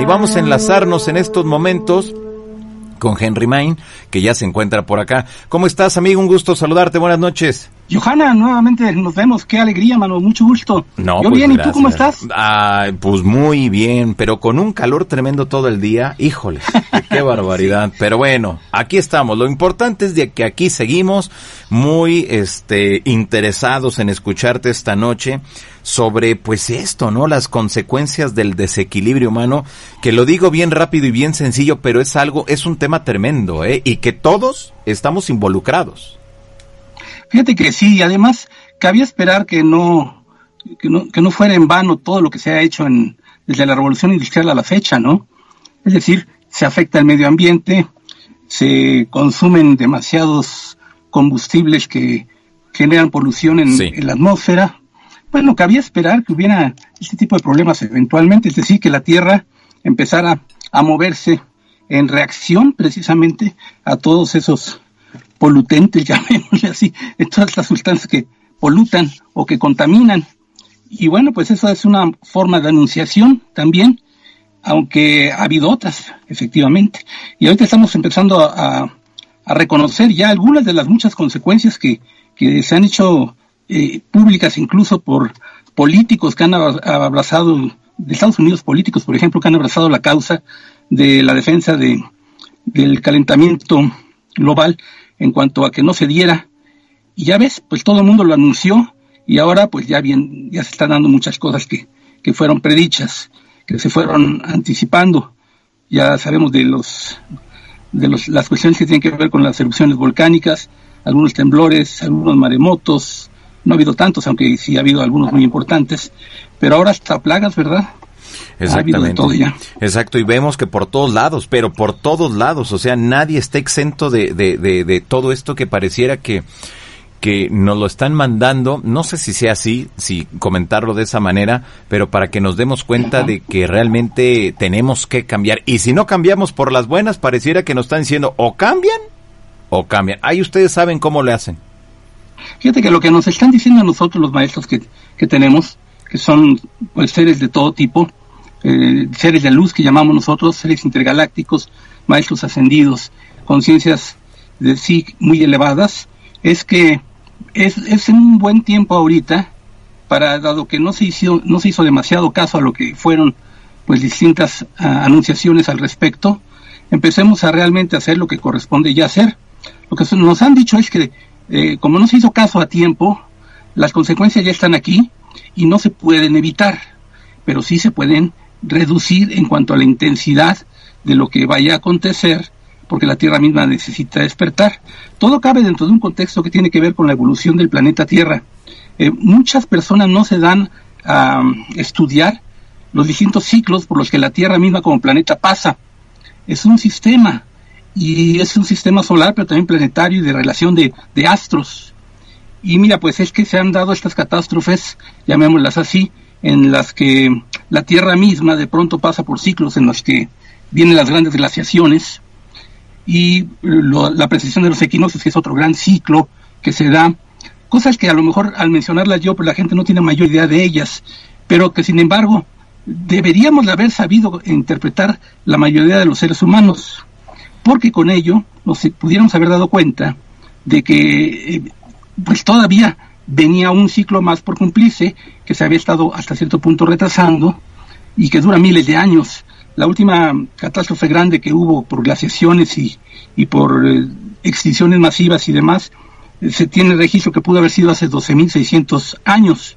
Y vamos a enlazarnos en estos momentos con Henry Main, que ya se encuentra por acá. ¿Cómo estás, amigo? Un gusto saludarte. Buenas noches. Johanna, nuevamente nos vemos. Qué alegría, mano. Mucho gusto. No, Yo pues bien, ¿y tú cómo estás? Ah, pues muy bien, pero con un calor tremendo todo el día. Híjole, qué barbaridad. Pero bueno, aquí estamos. Lo importante es de que aquí seguimos muy este interesados en escucharte esta noche sobre pues esto, ¿no? Las consecuencias del desequilibrio humano, que lo digo bien rápido y bien sencillo, pero es algo, es un tema tremendo, ¿eh? Y que todos estamos involucrados. Fíjate que sí, y además cabía esperar que no, que no, que no fuera en vano todo lo que se ha hecho en, desde la revolución industrial a la fecha, ¿no? Es decir, se afecta el medio ambiente, se consumen demasiados combustibles que generan polución en, Sí. en la atmósfera. Bueno, cabía esperar que hubiera este tipo de problemas eventualmente, es decir, que la Tierra empezara a moverse en reacción precisamente a todos esos polutentes, llamémosle así, de todas las sustancias que polutan o que contaminan. Y bueno, pues eso es una forma de anunciación también, aunque ha habido otras, efectivamente. Y ahorita estamos empezando a, a- reconocer ya algunas de las muchas consecuencias que, que se han hecho eh, públicas incluso por políticos que han abra- abrazado, de Estados Unidos políticos, por ejemplo, que han abrazado la causa de la defensa de, del calentamiento global en cuanto a que no se diera. Y ya ves, pues todo el mundo lo anunció y ahora pues ya bien, ya se están dando muchas cosas que, que fueron predichas, que se fueron anticipando. Ya sabemos de los de los, las cuestiones que tienen que ver con las erupciones volcánicas, algunos temblores, algunos maremotos, no ha habido tantos, aunque sí ha habido algunos muy importantes, pero ahora hasta plagas, ¿verdad? Ha ya. Exacto, y vemos que por todos lados, pero por todos lados, o sea, nadie está exento de, de, de, de todo esto que pareciera que, que nos lo están mandando, no sé si sea así, si comentarlo de esa manera, pero para que nos demos cuenta de que realmente tenemos que cambiar. Y si no cambiamos por las buenas, pareciera que nos están diciendo o cambian o cambian. Ahí ustedes saben cómo le hacen. Fíjate que lo que nos están diciendo a nosotros los maestros que, que tenemos, que son pues seres de todo tipo, eh, seres de luz que llamamos nosotros, seres intergalácticos, maestros ascendidos, conciencias de sí muy elevadas, es que es, es un buen tiempo ahorita para, dado que no se hizo, no se hizo demasiado caso a lo que fueron pues distintas ah, anunciaciones al respecto, empecemos a realmente hacer lo que corresponde ya hacer. Lo que nos han dicho es que eh, como no se hizo caso a tiempo, las consecuencias ya están aquí y no se pueden evitar, pero sí se pueden reducir en cuanto a la intensidad de lo que vaya a acontecer, porque la Tierra misma necesita despertar. Todo cabe dentro de un contexto que tiene que ver con la evolución del planeta Tierra. Eh, muchas personas no se dan a um, estudiar los distintos ciclos por los que la Tierra misma como planeta pasa. Es un sistema, y es un sistema solar, pero también planetario y de relación de, de astros. Y mira, pues es que se han dado estas catástrofes, llamémoslas así, en las que la Tierra misma de pronto pasa por ciclos en los que vienen las grandes glaciaciones y lo, la precesión de los equinoccios, que es otro gran ciclo que se da, cosas que a lo mejor al mencionarlas yo, pues la gente no tiene mayor idea de ellas, pero que sin embargo deberíamos de haber sabido interpretar la mayoría de los seres humanos, porque con ello nos pudiéramos haber dado cuenta de que eh, pues todavía venía un ciclo más por cumplirse, que se había estado hasta cierto punto retrasando y que dura miles de años. La última catástrofe grande que hubo por glaciaciones y, y por eh, extinciones masivas y demás, eh, se tiene registro que pudo haber sido hace 12.600 años.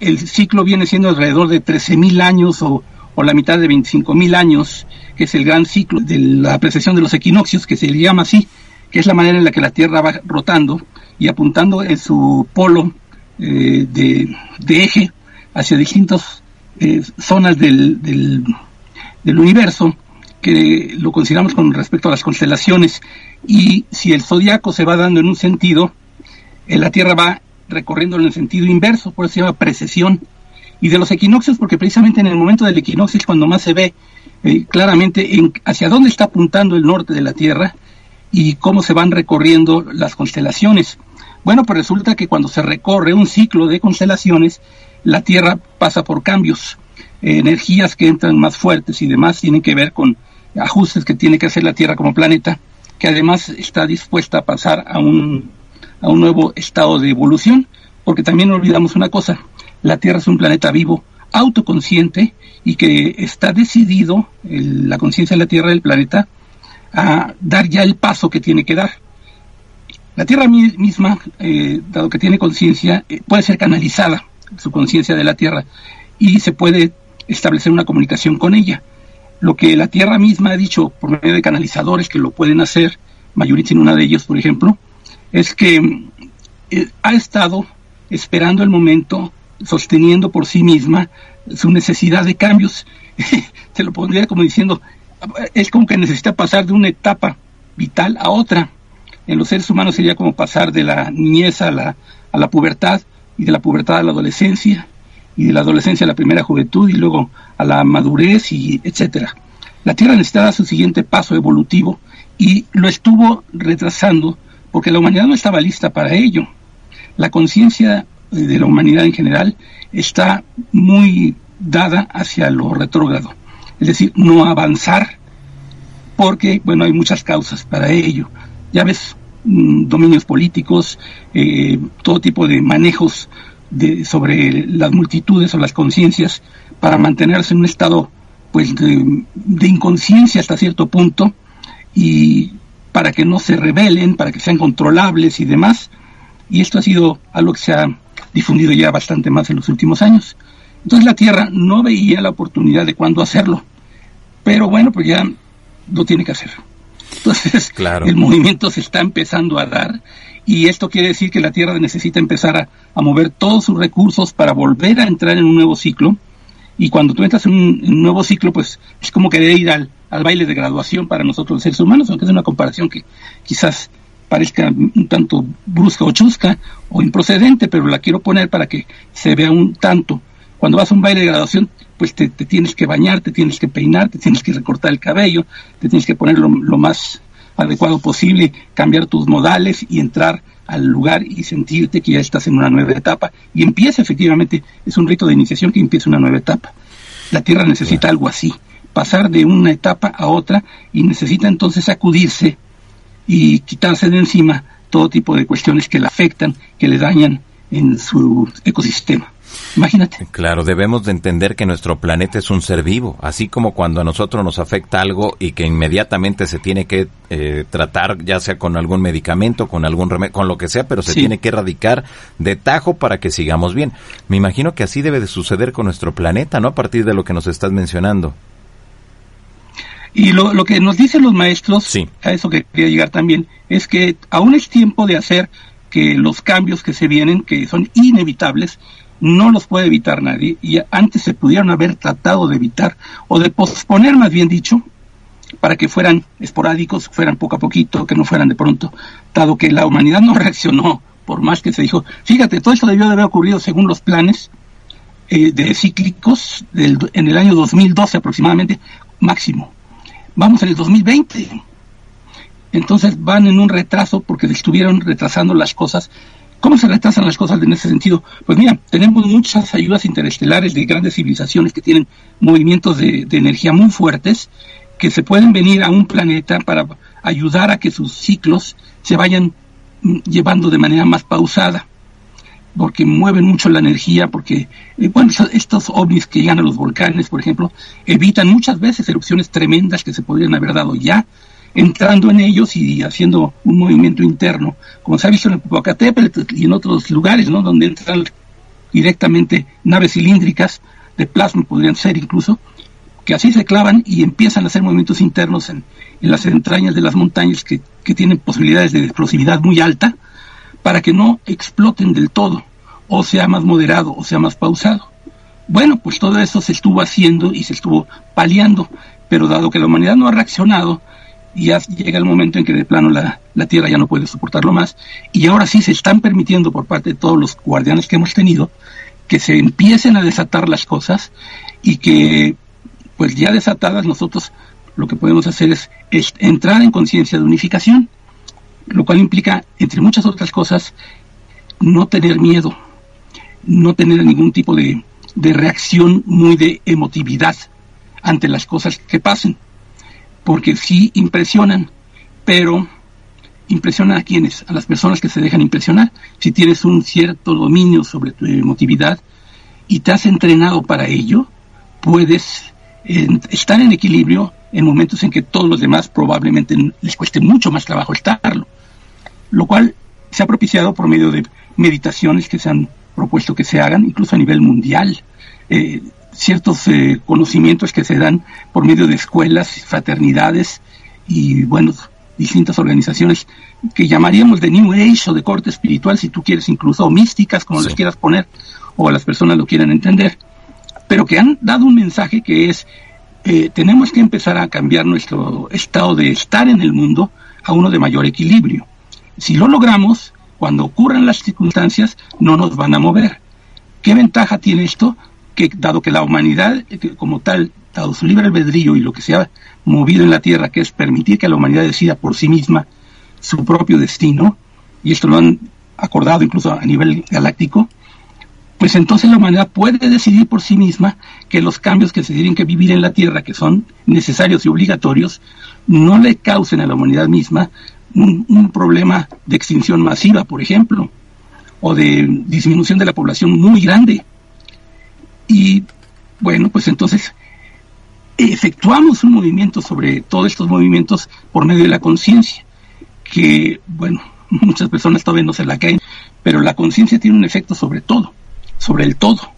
El ciclo viene siendo alrededor de 13.000 años o, o la mitad de 25.000 años, que es el gran ciclo de la precesión de los equinoccios, que se le llama así, que es la manera en la que la Tierra va rotando y apuntando en su polo eh, de, eje hacia distintas eh, zonas del, del, universo que lo consideramos con respecto a las constelaciones y si el zodiaco se va dando en un sentido, eh, la Tierra va recorriendo en el sentido inverso, por eso se llama precesión. Y de los equinoccios, porque precisamente en el momento del equinoccio es cuando más se ve eh, claramente en, hacia dónde está apuntando el norte de la Tierra y cómo se van recorriendo las constelaciones. Bueno, pues resulta que cuando se recorre un ciclo de constelaciones, la Tierra pasa por cambios. energías que entran más fuertes y demás tienen que ver con ajustes que tiene que hacer la Tierra como planeta, que además está dispuesta a pasar a un, a un nuevo estado de evolución, porque también no olvidamos una cosa, la Tierra es un planeta vivo, autoconsciente y que está decidido, la conciencia de la Tierra del planeta, a dar ya el paso que tiene que dar. La Tierra misma, eh, dado que tiene conciencia, eh, puede ser canalizada, su conciencia de la Tierra, y se puede establecer una comunicación con ella. Lo que la Tierra misma ha dicho por medio de canalizadores que lo pueden hacer, en una de ellos, por ejemplo, es que eh, ha estado esperando el momento, sosteniendo por sí misma su necesidad de cambios. Se lo pondría como diciendo, es como que necesita pasar de una etapa vital a otra. En los seres humanos sería como pasar de la niñez a la, a la pubertad y de la pubertad a la adolescencia y de la adolescencia a la primera juventud y luego a la madurez y etcétera. La Tierra necesitaba su siguiente paso evolutivo y lo estuvo retrasando porque la humanidad no estaba lista para ello. La conciencia de la humanidad en general está muy dada hacia lo retrógrado, es decir, no avanzar porque, bueno, hay muchas causas para ello. Ya ves, mm, dominios políticos, eh, todo tipo de manejos de, sobre las multitudes o las conciencias para mantenerse en un estado pues de, inconsciencia hasta cierto punto y para que no se rebelen, para que sean controlables y demás. Y esto ha sido algo que se ha difundido ya bastante más en los últimos años. Entonces la Tierra no veía la oportunidad de cuándo hacerlo, pero bueno, pues ya lo tiene que hacer. Entonces claro. el movimiento se está empezando a dar y esto quiere decir que la Tierra necesita empezar a, mover todos sus recursos para volver a entrar en un nuevo ciclo. Y cuando tú entras en un, nuevo ciclo, pues es como querer ir al, baile de graduación para nosotros los seres humanos, aunque es una comparación que quizás parezca un tanto brusca o chusca o improcedente, pero la quiero poner para que se vea un tanto. Cuando vas a un baile de graduación, pues te, tienes que bañar, te tienes que peinar, te tienes que recortar el cabello, te tienes que poner lo más adecuado posible, cambiar tus modales y entrar al lugar y sentirte que ya estás en una nueva etapa. Y empieza efectivamente, es un rito de iniciación que empieza una nueva etapa. La Tierra necesita algo así, pasar de una etapa a otra y necesita entonces acudirse y quitarse de encima todo tipo de cuestiones que la afectan, que le dañan en su ecosistema. Imagínate. Claro, debemos de entender que nuestro planeta es un ser vivo, así como cuando a nosotros nos afecta algo y que inmediatamente se tiene que eh, tratar, ya sea con algún medicamento, con algún remedio, con lo que sea, pero se tiene que erradicar de tajo para que sigamos bien. Me imagino que así debe de suceder con nuestro planeta, ¿no? A partir de lo que nos estás mencionando. Y lo, lo que nos dicen los maestros, a eso que quería llegar también, es que aún es tiempo de hacer que los cambios que se vienen, que son inevitables, no los puede evitar nadie y antes se pudieron haber tratado de evitar o de posponer, más bien dicho, para que fueran esporádicos, fueran poco a poquito, que no fueran de pronto, dado que la humanidad no reaccionó, por más que se dijo, fíjate, todo esto debió de haber ocurrido según los planes eh, de cíclicos del, en el año 2012 aproximadamente, máximo. Vamos en el 2020. Entonces van en un retraso porque estuvieron retrasando las cosas ¿Cómo se retrasan las cosas en ese sentido? Pues mira, tenemos muchas ayudas interestelares de grandes civilizaciones que tienen movimientos de, energía muy fuertes que se pueden venir a un planeta para ayudar a que sus ciclos se vayan mm, llevando de manera más pausada, porque mueven mucho la energía, porque, eh, bueno, estos ovnis que llegan a los volcanes, por ejemplo, evitan muchas veces erupciones tremendas que se podrían haber dado ya, entrando en ellos y haciendo un movimiento interno, como se ha visto en el Popocatépetl y en otros lugares, ¿no? Donde entran directamente naves cilíndricas de plasma, podrían ser incluso, que así se clavan y empiezan a hacer movimientos internos en, las entrañas de las montañas que, que tienen posibilidades de explosividad muy alta, para que no exploten del todo, o sea más moderado, o sea más pausado. Bueno, pues todo eso se estuvo haciendo y se estuvo paliando, pero dado que la humanidad no ha reaccionado, y ya llega el momento en que de plano la, Tierra ya no puede soportarlo más. Y ahora sí se están permitiendo por parte de todos los guardianes que hemos tenido que se empiecen a desatar las cosas y que pues ya desatadas nosotros lo que podemos hacer es, entrar en conciencia de unificación, lo cual implica, entre muchas otras cosas, no tener miedo, no tener ningún tipo de de reacción muy de emotividad ante las cosas que pasen, porque sí impresionan, pero impresionan a quienes, a las personas que se dejan impresionar. Si tienes un cierto dominio sobre tu emotividad y te has entrenado para ello, puedes estar en equilibrio en momentos en que todos los demás probablemente les cueste mucho más trabajo estarlo, lo cual se ha propiciado por medio de meditaciones que se han propuesto que se hagan, incluso a nivel mundial, eh, ciertos eh, conocimientos que se dan por medio de escuelas, fraternidades y, bueno, distintas organizaciones que llamaríamos de New Age o de corte espiritual, si tú quieres, incluso, o místicas, como les quieras poner, o las personas lo quieran entender, pero que han dado un mensaje que es, eh, tenemos que empezar a cambiar nuestro estado de estar en el mundo a uno de mayor equilibrio. Si lo logramos, cuando ocurran las circunstancias, no nos van a mover. ¿Qué ventaja tiene esto? Que dado que la humanidad, como tal, dado su libre albedrío y lo que se ha movido en la Tierra, que es permitir que la humanidad decida por sí misma su propio destino, y esto lo han acordado incluso a nivel galáctico, pues entonces la humanidad puede decidir por sí misma que los cambios que se tienen que vivir en la Tierra, que son necesarios y obligatorios, no le causen a la humanidad misma un, problema de extinción masiva, por ejemplo, o de disminución de la población muy grande. Y bueno, pues entonces efectuamos un movimiento sobre todos estos movimientos por medio de la conciencia, que bueno, muchas personas todavía no se la caen, pero la conciencia tiene un efecto sobre todo, sobre el todo.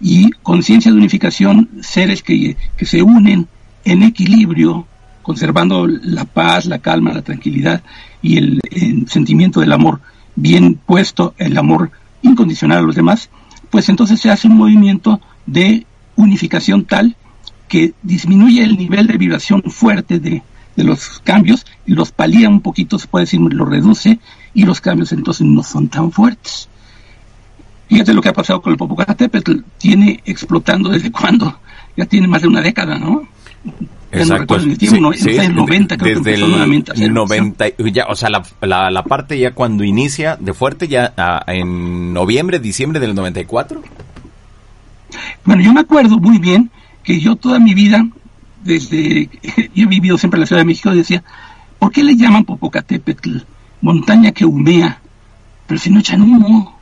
Y conciencia de unificación, seres que, que se unen en equilibrio conservando la paz, la calma, la tranquilidad y el, sentimiento del amor bien puesto, el amor incondicional a los demás, pues entonces se hace un movimiento de unificación tal que disminuye el nivel de vibración fuerte de, los cambios y los palía un poquito, se puede decir, lo reduce y los cambios entonces no son tan fuertes. Fíjate lo que ha pasado con el Popocatépetl, tiene explotando desde cuándo, ya tiene más de una década, ¿no? Exacto. desde el 90 creo desde el 90, ya, o sea, la, la, parte ya cuando inicia de fuerte ya ah, en noviembre, diciembre del 94. Bueno, yo me acuerdo muy bien que yo toda mi vida, desde, yo he vivido siempre en la Ciudad de México, decía, ¿por qué le llaman Popocatépetl? Montaña que humea, pero si no echan humo.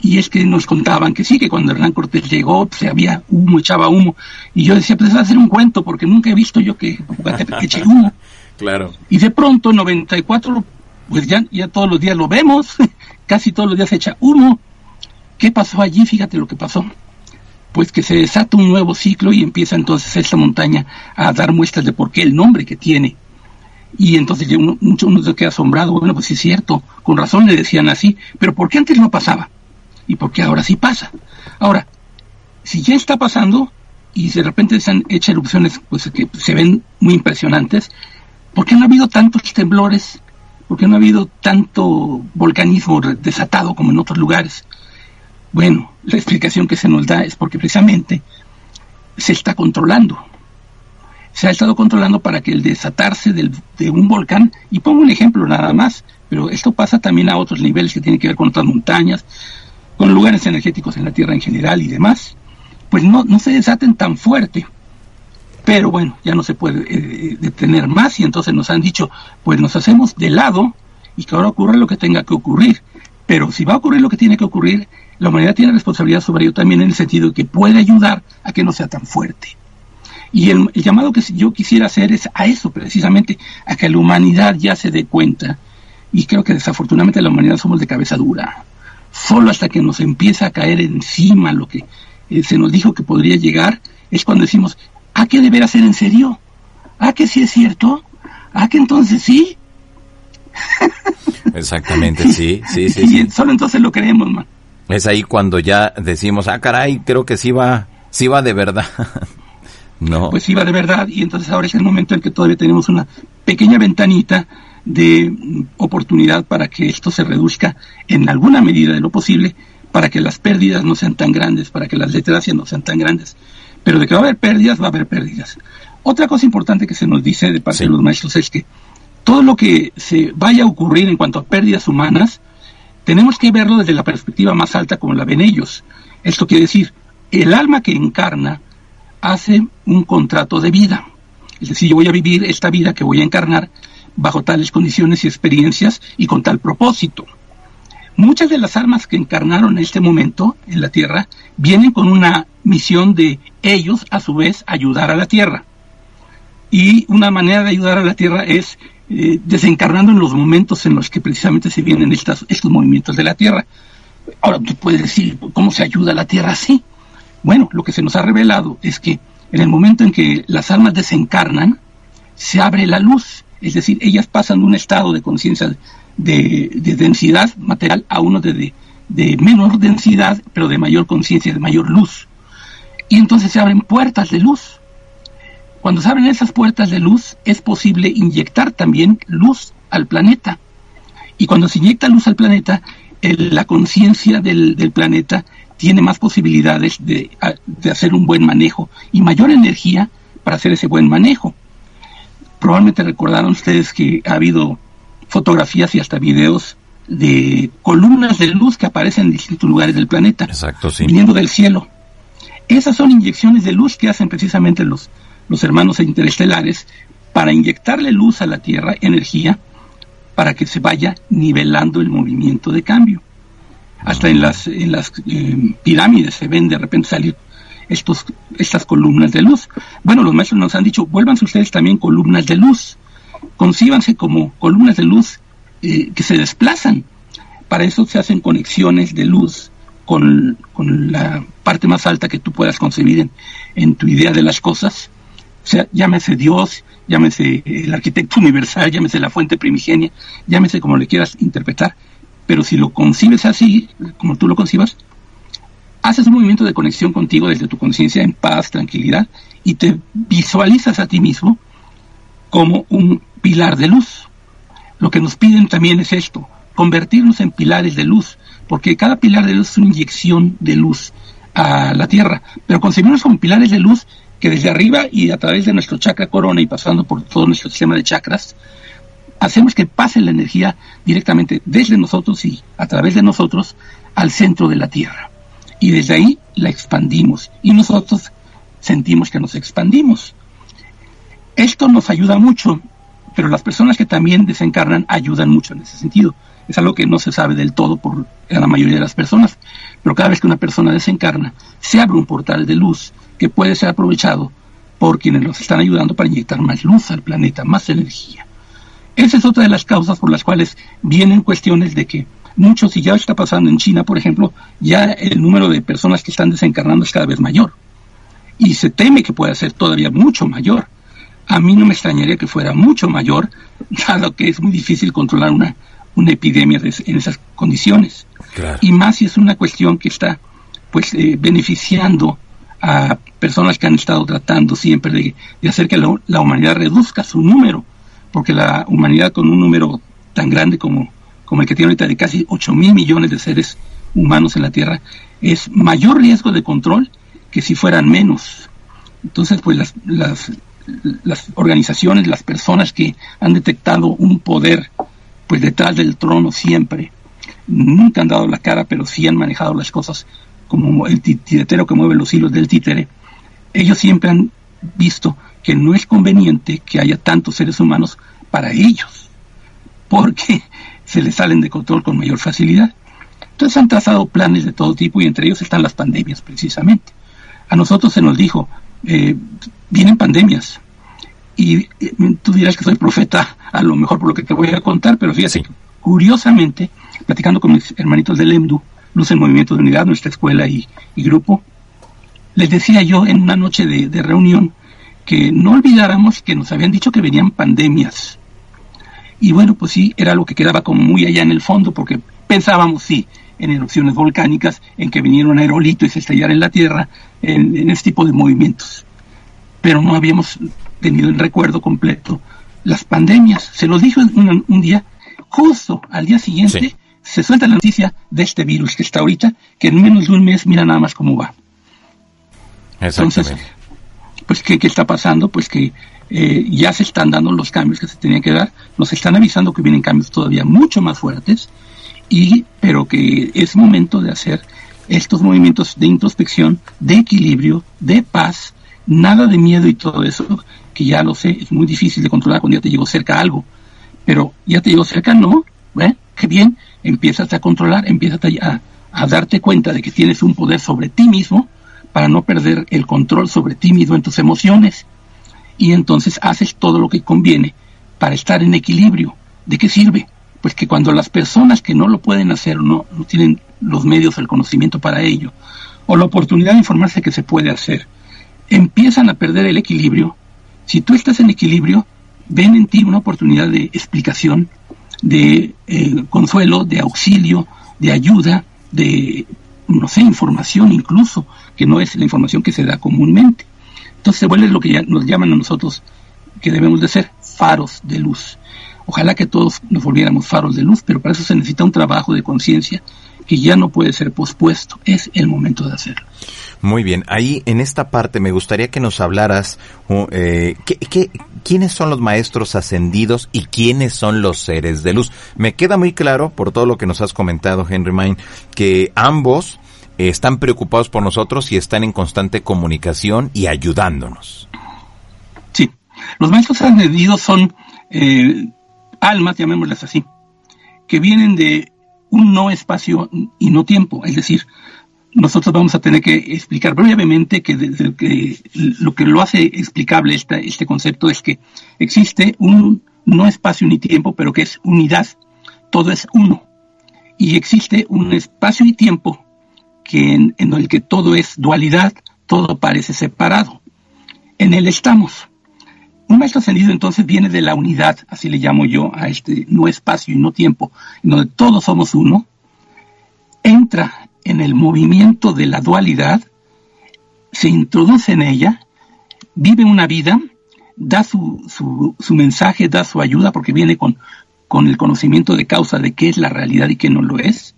Y es que nos contaban que sí, que cuando Hernán Cortés llegó, pues había humo, echaba humo. Y yo decía, pues va a ser un cuento, porque nunca he visto yo que, eche humo. Claro. Y de pronto, 94, pues ya, ya todos los días lo vemos, casi todos los días echa humo. ¿Qué pasó allí? Fíjate lo que pasó. Pues que se desata un nuevo ciclo y empieza entonces esta montaña a dar muestras de por qué el nombre que tiene. Y entonces uno, uno se queda asombrado, bueno, pues sí es cierto, con razón le decían así, pero ¿por qué antes no pasaba? Y porque ahora sí pasa. Ahora, si ya está pasando y de repente se han hecho erupciones pues, que se ven muy impresionantes, ¿por qué no ha habido tantos temblores? ¿Por qué no ha habido tanto volcanismo desatado como en otros lugares? Bueno, la explicación que se nos da es porque precisamente se está controlando. Se ha estado controlando para que el desatarse de un volcán, y pongo un ejemplo nada más, pero esto pasa también a otros niveles que tienen que ver con otras montañas, con lugares energéticos en la Tierra en general y demás, pues no, no se desaten tan fuerte. Pero bueno, ya no se puede eh, detener más y entonces nos han dicho, pues nos hacemos de lado y que ahora ocurra lo que tenga que ocurrir. Pero si va a ocurrir lo que tiene que ocurrir, la humanidad tiene responsabilidad sobre ello también en el sentido de que puede ayudar a que no sea tan fuerte. Y el, llamado que yo quisiera hacer es a eso, precisamente, a que la humanidad ya se dé cuenta. Y creo que desafortunadamente la humanidad somos de cabeza dura solo hasta que nos empieza a caer encima lo que eh, se nos dijo que podría llegar, es cuando decimos, ¿a qué deberá ser en serio? ¿A que sí es cierto? ¿A que entonces sí? Exactamente, sí, sí, sí, Solo entonces lo creemos, man. Es ahí cuando ya decimos, ah, caray, creo que sí va, sí va de verdad. no. Pues sí va de verdad, y entonces ahora es el momento en que todavía tenemos una pequeña ventanita de oportunidad para que esto se reduzca en alguna medida de lo posible, para que las pérdidas no sean tan grandes, para que las desgracias no sean tan grandes. Pero de que va a haber pérdidas, va a haber pérdidas. Otra cosa importante que se nos dice de parte de los maestros es que todo lo que se vaya a ocurrir en cuanto a pérdidas humanas, tenemos que verlo desde la perspectiva más alta como la ven ellos. Esto quiere decir, el alma que encarna hace un contrato de vida. Es decir, yo voy a vivir esta vida que voy a encarnar bajo tales condiciones y experiencias y con tal propósito. Muchas de las almas que encarnaron en este momento en la Tierra vienen con una misión de ellos, a su vez, ayudar a la Tierra. Y una manera de ayudar a la Tierra es eh, desencarnando en los momentos en los que precisamente se vienen estas, estos movimientos de la Tierra. Ahora tú puedes decir, ¿cómo se ayuda a la Tierra así? Bueno, lo que se nos ha revelado es que en el momento en que las almas desencarnan, se abre la luz, es decir, ellas pasan de un estado de conciencia de, densidad material a uno de, de menor densidad, pero de mayor conciencia, de mayor luz. Y entonces se abren puertas de luz. Cuando se abren esas puertas de luz, es posible inyectar también luz al planeta. Y cuando se inyecta luz al planeta, la conciencia del, planeta tiene más posibilidades de, hacer un buen manejo y mayor energía para hacer ese buen manejo. Probablemente recordaron ustedes que ha habido fotografías y hasta videos de columnas de luz que aparecen en distintos lugares del planeta, Exacto, sí. viniendo del cielo. Esas son inyecciones de luz que hacen precisamente los, los hermanos interestelares para inyectarle luz a la Tierra, energía, para que se vaya nivelando el movimiento de cambio. Hasta en las, en las eh, pirámides se ven de repente salir estos, estas columnas de luz. Bueno, los maestros nos han dicho, vuélvanse ustedes también columnas de luz, concíbanse como columnas de luz eh, que se desplazan. Para eso se hacen conexiones de luz con, con la parte más alta que tú puedas concebir en, en tu idea de las cosas. O sea, llámese Dios, llámese el arquitecto universal, llámese la fuente primigenia, llámese como le quieras interpretar, pero si lo concibes así, como tú lo concibas, haces un movimiento de conexión contigo desde tu conciencia en paz, tranquilidad, y te visualizas a ti mismo como un pilar de luz. Lo que nos piden también es esto, convertirnos en pilares de luz, porque cada pilar de luz es una inyección de luz a la Tierra, pero concebirnos como pilares de luz que desde arriba y a través de nuestro chakra corona y pasando por todo nuestro sistema de chakras, hacemos que pase la energía directamente desde nosotros y a través de nosotros al centro de la Tierra. Y desde ahí la expandimos y nosotros sentimos que nos expandimos. Esto nos ayuda mucho, pero las personas que también desencarnan ayudan mucho en ese sentido. Es algo que no se sabe del todo por la mayoría de las personas, pero cada vez que una persona desencarna, se abre un portal de luz que puede ser aprovechado por quienes nos están ayudando para inyectar más luz al planeta, más energía. Esa es otra de las causas por las cuales vienen cuestiones de que muchos, y ya está pasando en China, por ejemplo, ya el número de personas que están desencarnando es cada vez mayor. Y se teme que pueda ser todavía mucho mayor. A mí no me extrañaría que fuera mucho mayor, dado que es muy difícil controlar una, una epidemia en esas condiciones. Y más si es una cuestión que está pues eh, beneficiando a personas que han estado tratando siempre de, hacer que la, humanidad reduzca su número, porque la humanidad con un número tan grande como, como el que tiene ahorita de casi 8 mil millones de seres humanos en la Tierra, es mayor riesgo de control que si fueran menos. Entonces, pues las, organizaciones, las personas que han detectado un poder pues detrás del trono siempre, nunca han dado la cara, pero sí han manejado las cosas como el titetero que mueve los hilos del títere, ellos siempre han visto que no es conveniente que haya tantos seres humanos para ellos, porque se les salen de control con mayor facilidad. Entonces han trazado planes de todo tipo y entre ellos están las pandemias precisamente. A nosotros se nos dijo, eh, vienen pandemias. Y eh, tú dirás que soy profeta, a lo mejor por lo que te voy a contar, pero fíjate, curiosamente, platicando con mis hermanitos del EMDU, Luz en Movimiento de Unidad, nuestra escuela y, grupo, les decía yo en una noche de, reunión que no olvidáramos que nos habían dicho que venían pandemias. Y bueno, pues sí, era lo que quedaba como muy allá en el fondo, porque pensábamos, sí, en erupciones volcánicas, en que viniera un aerolito y se estallara en la Tierra, en, en este tipo de movimientos. Pero no habíamos tenido en recuerdo completo las pandemias. Se lo dijo un, un día, justo al día siguiente, se suelta la noticia de este virus que está ahorita, que en menos de un mes mira nada más cómo va. Entonces, pues, ¿qué, está pasando? Pues que eh, ya se están dando los cambios que se tenían que dar, nos están avisando que vienen cambios todavía mucho más fuertes, y, pero que es momento de hacer estos movimientos de introspección, de equilibrio, de paz, nada de miedo y todo eso, que ya lo sé, es muy difícil de controlar cuando ya te llegó cerca algo, pero ya te llegó cerca, no, ¿eh? qué bien, empiezas a controlar, empiezas a, a darte cuenta de que tienes un poder sobre ti mismo para no perder el control sobre ti mismo en tus emociones. Y entonces haces todo lo que conviene para estar en equilibrio. ¿De qué sirve? Pues que cuando las personas que no lo pueden hacer no, no tienen los medios, el conocimiento para ello, o la oportunidad de informarse que se puede hacer, empiezan a perder el equilibrio. Si tú estás en equilibrio, ven en ti una oportunidad de explicación, de eh, consuelo, de auxilio, de ayuda, de, no sé, información incluso, que no es la información que se da comúnmente. Entonces se vuelve lo que ya nos llaman a nosotros que debemos de ser faros de luz. Ojalá que todos nos volviéramos faros de luz, pero para eso se necesita un trabajo de conciencia que ya no puede ser pospuesto. Es el momento de hacerlo. Muy bien, ahí en esta parte me gustaría que nos hablaras eh, ¿qué, quiénes son los maestros ascendidos y quiénes son los seres de luz. Me queda muy claro, por todo lo que nos has comentado, Henry Main, que ambos están preocupados por nosotros y están en constante comunicación y ayudándonos. Sí, los maestros ascendidos son eh, almas, llamémoslas así, que vienen de un no espacio y no tiempo, es decir, nosotros vamos a tener que explicar brevemente que, que lo que lo hace explicable este concepto es que existe un no espacio ni tiempo, pero que es unidad, todo es uno. Y existe un espacio y tiempo que en, el que todo es dualidad, todo parece separado. En él estamos. Un maestro ascendido entonces viene de la unidad, así le llamo yo a este no espacio y no tiempo, en donde todos somos uno, entra en el movimiento de la dualidad, se introduce en ella, vive una vida, da su, su, mensaje, da su ayuda, porque viene con, con el conocimiento de causa de qué es la realidad y qué no lo es.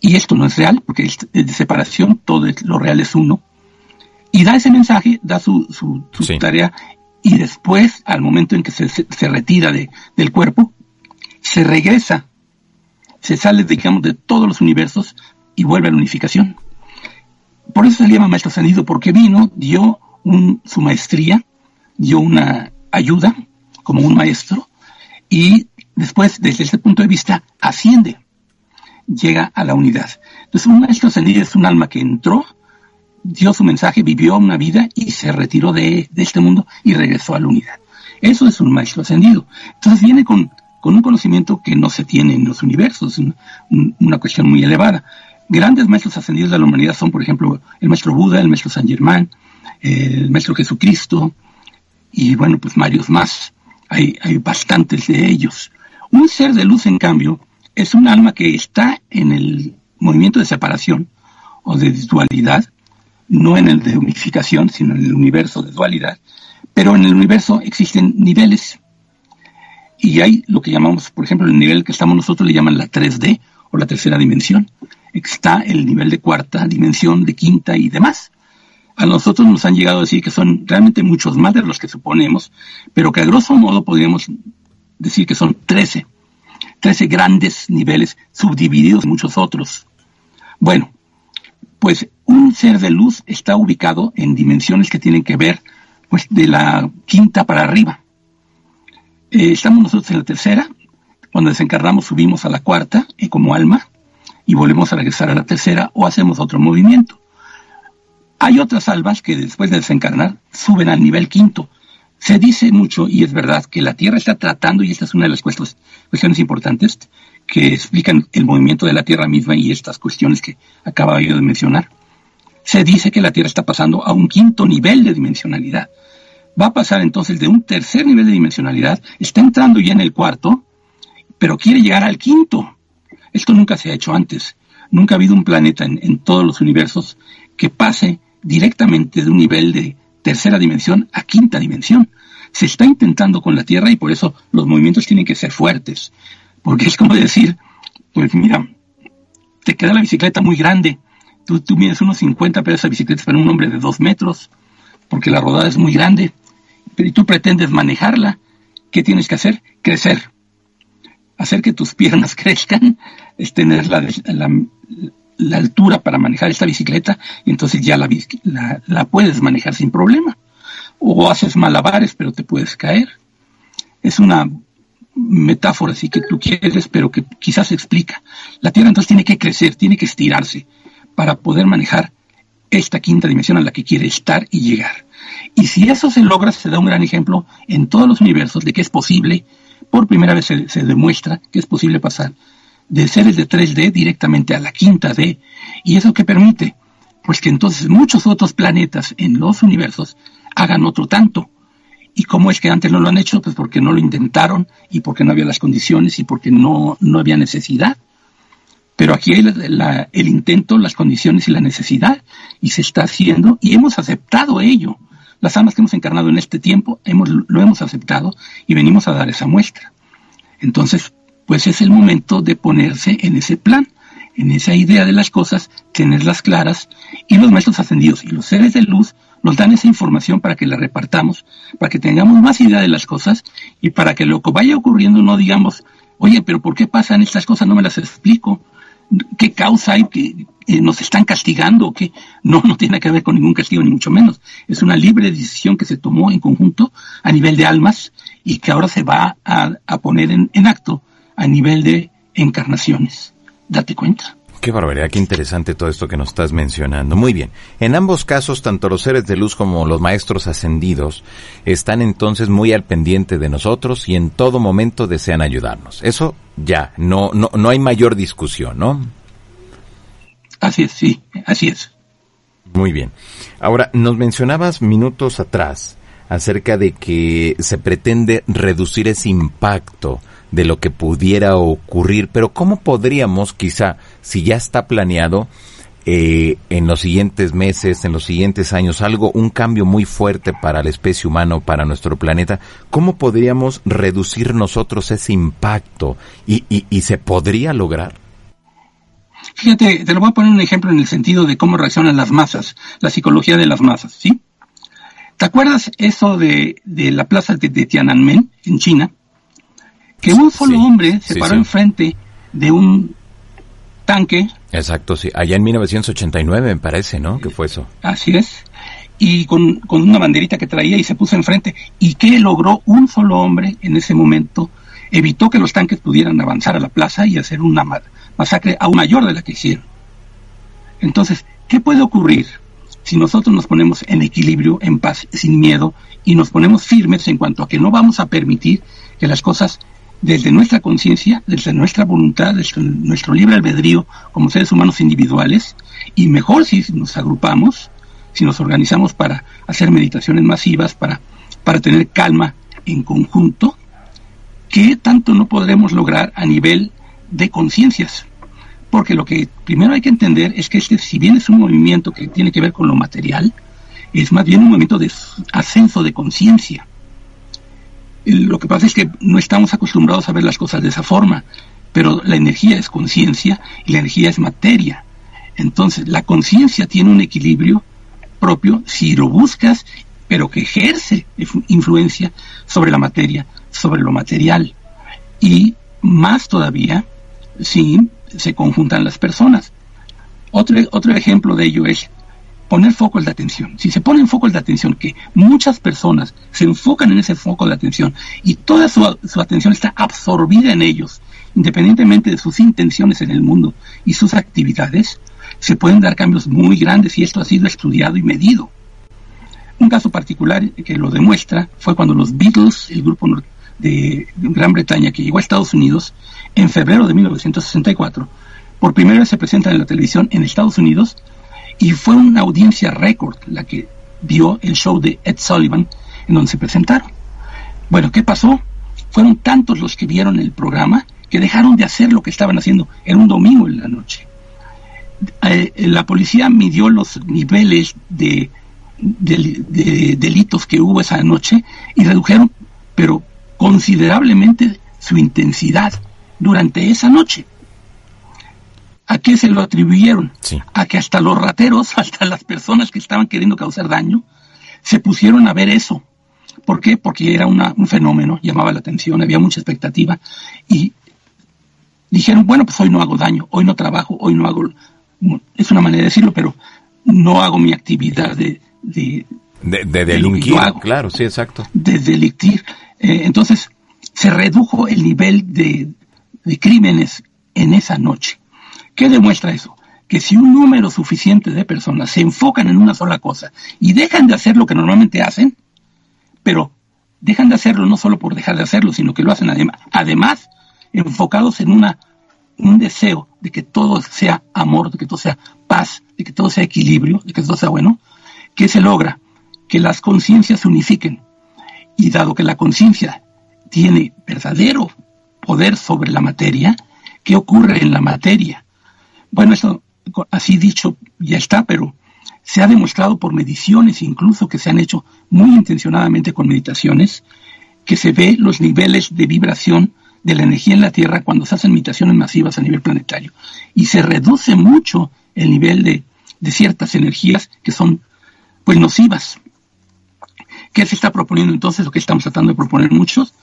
Y esto no es real, porque es de separación, todo es, lo real es uno. Y da ese mensaje, da su, su, tarea, y después, al momento en que se, se, retira de, del cuerpo, se regresa, se sale, digamos, de todos los universos y vuelve a la unificación. Por eso se le llama maestro ascendido, porque vino, dio su maestría, dio una ayuda como un maestro y después, desde ese punto de vista, asciende, llega a la unidad. Entonces, un maestro ascendido es un alma que entró, dio su mensaje, vivió una vida y se retiró de, este mundo y regresó a la unidad. Eso es un maestro ascendido. Entonces viene con, un conocimiento que no se tiene en los universos, una cuestión muy elevada. Grandes maestros ascendidos de la humanidad son, por ejemplo, el maestro Buda, el maestro San Germán, el maestro Jesucristo, y bueno, pues varios más. Hay, hay bastantes de ellos. Un ser de luz, en cambio, es un alma que está en el movimiento de separación o de dualidad, no en el de unificación, sino en el universo de dualidad. Pero en el universo existen niveles. Y hay lo que llamamos, por ejemplo, el nivel que estamos nosotros le llaman la 3D o la tercera dimensión está el nivel de cuarta dimensión, de quinta y demás. A nosotros nos han llegado a decir que son realmente muchos más de los que suponemos, pero que a grosso modo podríamos decir que son 13, 13 grandes niveles subdivididos en muchos otros. Bueno, pues un ser de luz está ubicado en dimensiones que tienen que ver pues de la quinta para arriba. Eh, estamos nosotros en la tercera, cuando desencarnamos subimos a la cuarta y como alma, y volvemos a regresar a la tercera o hacemos otro movimiento. Hay otras almas que después de desencarnar suben al nivel quinto. Se dice mucho, y es verdad, que la Tierra está tratando, y esta es una de las cuestiones importantes que explican el movimiento de la Tierra misma y estas cuestiones que acaba yo de mencionar. Se dice que la Tierra está pasando a un quinto nivel de dimensionalidad. Va a pasar entonces de un tercer nivel de dimensionalidad, está entrando ya en el cuarto, pero quiere llegar al quinto. Esto nunca se ha hecho antes. Nunca ha habido un planeta en, todos los universos que pase directamente de un nivel de tercera dimensión a quinta dimensión. Se está intentando con la Tierra y por eso los movimientos tienen que ser fuertes. Porque es como decir, pues mira, te queda la bicicleta muy grande. Tú, tú mides unos 50, pero esa bicicleta para un hombre de dos metros, porque la rodada es muy grande. Pero tú pretendes manejarla. ¿Qué tienes que hacer? Crecer hacer que tus piernas crezcan es tener la, la altura para manejar esta bicicleta entonces ya la, la, puedes manejar sin problema. O haces malabares, pero te puedes caer. Es una metáfora así que tú quieres, pero que quizás explica. La Tierra entonces tiene que crecer, tiene que estirarse para poder manejar esta quinta dimensión a la que quiere estar y llegar. Y si eso se logra, se da un gran ejemplo en todos los universos de que es posible, por primera vez se demuestra que es posible pasar de seres de 3D directamente a la quinta D. ¿Y eso que permite? Pues que entonces muchos otros planetas en los universos hagan otro tanto. ¿Y cómo es que antes no lo han hecho? Pues porque no lo intentaron y porque no había las condiciones y porque no, no había necesidad. Pero aquí hay el intento, las condiciones y la necesidad y se está haciendo y hemos aceptado ello. Las almas que hemos encarnado en este tiempo hemos, lo hemos aceptado y venimos a dar esa muestra. Entonces, pues es el momento de ponerse en ese plan, en esa idea de las cosas, tenerlas claras, y los maestros ascendidos y los seres de luz nos dan esa información para que la repartamos, para que tengamos más idea de las cosas y para que lo que vaya ocurriendo no digamos, oye, pero ¿por qué pasan estas cosas? No me las explico. ¿Qué causa hay que nos están castigando? que No, no tiene que ver con ningún castigo, ni mucho menos. Es una libre decisión que se tomó en conjunto a nivel de almas y que ahora se va a, poner en acto a nivel de encarnaciones. Date cuenta. Qué barbaridad, qué interesante todo esto que nos estás mencionando. Muy bien. En ambos casos, tanto los seres de luz como los maestros ascendidos están entonces muy al pendiente de nosotros y en todo momento desean ayudarnos. Eso ya, no, no, no hay mayor discusión, ¿no? Así es, sí, así es. Muy bien. Ahora, nos mencionabas minutos atrás acerca de que se pretende reducir ese impacto de lo que pudiera ocurrir, pero ¿cómo podríamos quizá, si ya está planeado, eh, en los siguientes meses, en los siguientes años, algo, un cambio muy fuerte para la especie humana, para nuestro planeta, ¿cómo podríamos reducir nosotros ese impacto? ¿Y, y, y se podría lograr? Fíjate, te lo voy a poner un ejemplo en el sentido de cómo reaccionan las masas, la psicología de las masas, ¿sí? ¿Te acuerdas eso de, de la plaza de, de Tiananmen, en China? Que un solo hombre se paró enfrente de un tanque. Exacto, sí. Allá en 1989 me parece, ¿no? Que fue eso. Así es. Y con, una banderita que traía y se puso enfrente. ¿Y qué logró un solo hombre en ese momento? Evitó que los tanques pudieran avanzar a la plaza y hacer una masacre aún mayor de la que hicieron. Entonces, ¿qué puede ocurrir si nosotros nos ponemos en equilibrio, en paz, sin miedo y nos ponemos firmes en cuanto a que no vamos a permitir que las cosas desde nuestra conciencia, desde nuestra voluntad, desde nuestro libre albedrío como seres humanos individuales, y mejor si nos agrupamos, si nos organizamos para hacer meditaciones masivas, para, para tener calma en conjunto, ¿qué tanto no podremos lograr a nivel de conciencias? Porque lo que primero hay que entender es que este, si bien es un movimiento que tiene que ver con lo material, es más bien un movimiento de ascenso de conciencia. Lo que pasa es que no estamos acostumbrados a ver las cosas de esa forma, pero la energía es conciencia y la energía es materia. Entonces, la conciencia tiene un equilibrio propio si lo buscas, pero que ejerce influencia sobre la materia, sobre lo material. Y más todavía si se conjuntan las personas. Otro, otro ejemplo de ello es poner focos de atención. Si se ponen focos de atención, que muchas personas se enfocan en ese foco de atención y toda su, atención está absorbida en ellos, independientemente de sus intenciones en el mundo y sus actividades, se pueden dar cambios muy grandes y esto ha sido estudiado y medido. Un caso particular que lo demuestra fue cuando los Beatles, el grupo de Gran Bretaña que llegó a Estados Unidos en febrero de 1964, por primera vez se presentan en la televisión en Estados Unidos y fue una audiencia récord la que vio el show de Ed Sullivan en donde se presentaron. Bueno, ¿qué pasó? Fueron tantos los que vieron el programa que dejaron de hacer lo que estaban haciendo. en un domingo en la noche. Eh, la policía midió los niveles de, de delitos que hubo esa noche y redujeron, pero considerablemente, su intensidad durante esa noche. ¿A qué se lo atribuyeron? A que hasta los rateros, hasta las personas que estaban queriendo causar daño, se pusieron a ver eso. ¿Por qué? Porque era un fenómeno, llamaba la atención, había mucha expectativa y dijeron, bueno, pues hoy no hago daño, hoy no trabajo, hoy no hago es una manera de decirlo, pero no hago mi actividad de... De, de, delinquir, claro, sí, exacto. De delictir. Eh, entonces, se redujo el nivel de, de crímenes en esa noche. ¿Qué demuestra eso? Que si un número suficiente de personas se enfocan en una sola cosa y dejan de hacer lo que normalmente hacen, pero dejan de hacerlo no solo por dejar de hacerlo, sino que lo hacen además, enfocados en una, un deseo de que todo sea amor, de que todo sea paz, de que todo sea equilibrio, de que todo sea bueno, ¿qué se logra? Que las conciencias se unifiquen. Y dado que la conciencia tiene verdadero poder sobre la materia, ¿qué ocurre en la materia? Bueno, eso así dicho ya está, pero se ha demostrado por mediciones incluso que se han hecho muy intencionadamente con meditaciones, que se ve los niveles de vibración de la energía en la Tierra cuando se hacen meditaciones masivas a nivel planetario. Y se reduce mucho el nivel de, de ciertas energías que son pues nocivas. ¿Qué se está proponiendo entonces? Lo que estamos tratando de proponer muchos,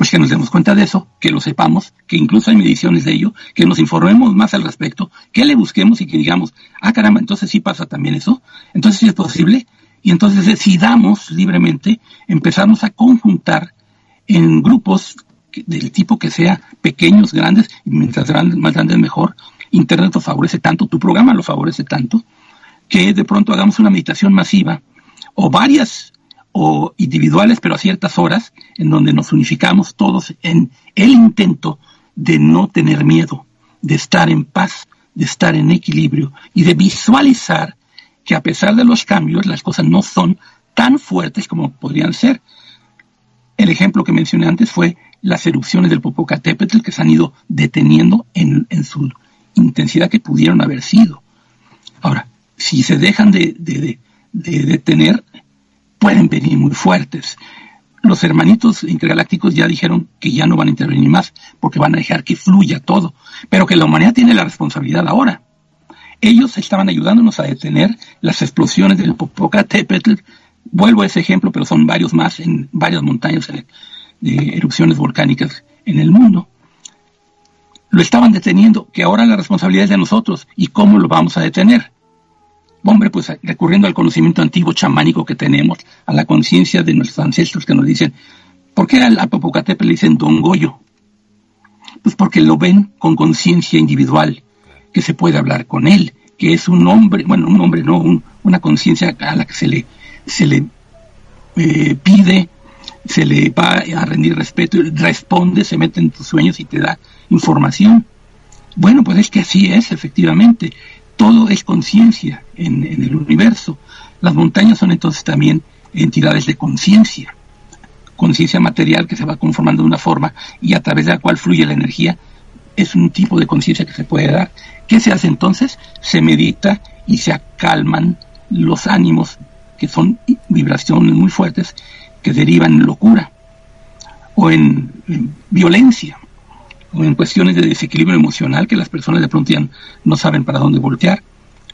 pues que nos demos cuenta de eso, que lo sepamos, que incluso hay mediciones de ello, que nos informemos más al respecto, que le busquemos y que digamos, ah caramba, entonces sí pasa también eso, entonces sí es posible, y entonces decidamos libremente, empezamos a conjuntar en grupos del tipo que sea pequeños, grandes, y mientras más grandes mejor, Internet lo favorece tanto, tu programa lo favorece tanto, que de pronto hagamos una meditación masiva o varias o individuales, pero a ciertas horas, en donde nos unificamos todos en el intento de no tener miedo, de estar en paz, de estar en equilibrio y de visualizar que a pesar de los cambios, las cosas no son tan fuertes como podrían ser. El ejemplo que mencioné antes fue las erupciones del Popocatépetl que se han ido deteniendo en, su intensidad que pudieron haber sido. Ahora, si se dejan de, de detener, pueden venir muy fuertes. Los hermanitos intergalácticos ya dijeron que ya no van a intervenir más, porque van a dejar que fluya todo, pero que la humanidad tiene la responsabilidad ahora. Ellos estaban ayudándonos a detener las explosiones del Popocatépetl. Vuelvo a ese ejemplo, pero son varios más en varias montañas de erupciones volcánicas en el mundo. Lo estaban deteniendo, que ahora la responsabilidad es de nosotros. ¿Y cómo lo vamos a detener? Hombre, pues recurriendo al conocimiento antiguo chamánico que tenemos, a la conciencia de nuestros ancestros que nos dicen, ¿por qué al Popocatépetl le dicen Don Goyo? Pues porque lo ven con conciencia individual, que se puede hablar con él, que es un hombre, bueno, un hombre no, una conciencia a la que se le, se le eh, pide, se le va a rendir respeto, responde, se mete en tus sueños y te da información. Bueno, pues es que así es, efectivamente todo es conciencia en, el universo. Las montañas son entonces también entidades de conciencia, conciencia material que se va conformando de una forma y a través de la cual fluye la energía, es un tipo de conciencia que se puede dar. ¿Qué se hace entonces? Se medita y se acalman los ánimos, que son vibraciones muy fuertes, que derivan en locura o en violencia o en cuestiones de desequilibrio emocional que las personas de pronto ya no saben para dónde voltear.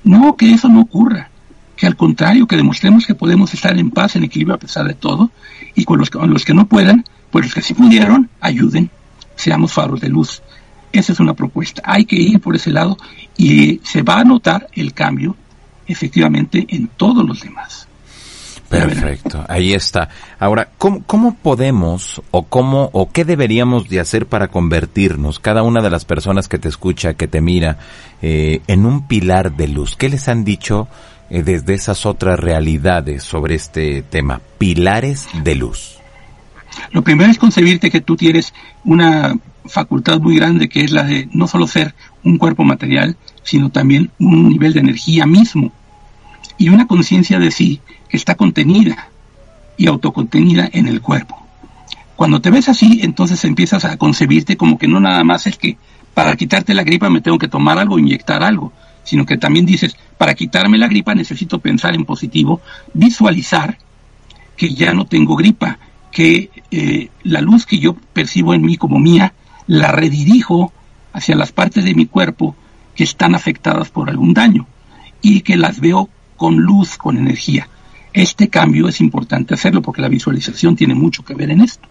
No, que eso no ocurra, que al contrario, que demostremos que podemos estar en paz, en equilibrio a pesar de todo, y con los, con los que no puedan, pues los que sí pudieron, ayuden, seamos faros de luz. Esa es una propuesta. Hay que ir por ese lado y se va a notar el cambio efectivamente en todos los demás. Perfecto, ahí está. Ahora, ¿cómo, ¿cómo, podemos o cómo o qué deberíamos de hacer para convertirnos, cada una de las personas que te escucha, que te mira, eh, en un pilar de luz? ¿Qué les han dicho eh, desde esas otras realidades sobre este tema? Pilares de luz. Lo primero es concebirte que tú tienes una facultad muy grande que es la de no solo ser un cuerpo material, sino también un nivel de energía mismo y una conciencia de sí está contenida y autocontenida en el cuerpo. Cuando te ves así, entonces empiezas a concebirte como que no nada más es que para quitarte la gripa me tengo que tomar algo, inyectar algo, sino que también dices, para quitarme la gripa necesito pensar en positivo, visualizar que ya no tengo gripa, que eh, la luz que yo percibo en mí como mía, la redirijo hacia las partes de mi cuerpo que están afectadas por algún daño y que las veo con luz, con energía. Este cambio es importante hacerlo porque la visualización tiene mucho que ver en esto.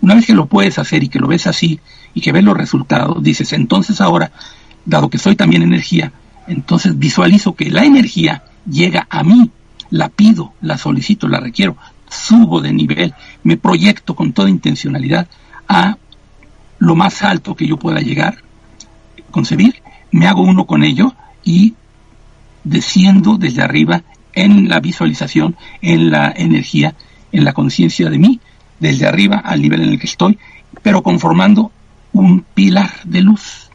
Una vez que lo puedes hacer y que lo ves así y que ves los resultados, dices, entonces ahora, dado que soy también energía, Entonces visualizo que la energía llega a mí, la pido, la solicito, la requiero, subo de nivel, me proyecto con toda intencionalidad a lo más alto que yo pueda llegar, concebir, me hago uno con ello y desciendo desde arriba en la visualización, en la energía, en la conciencia de mí, desde arriba al nivel en el que estoy, pero conformando un pilar de luz.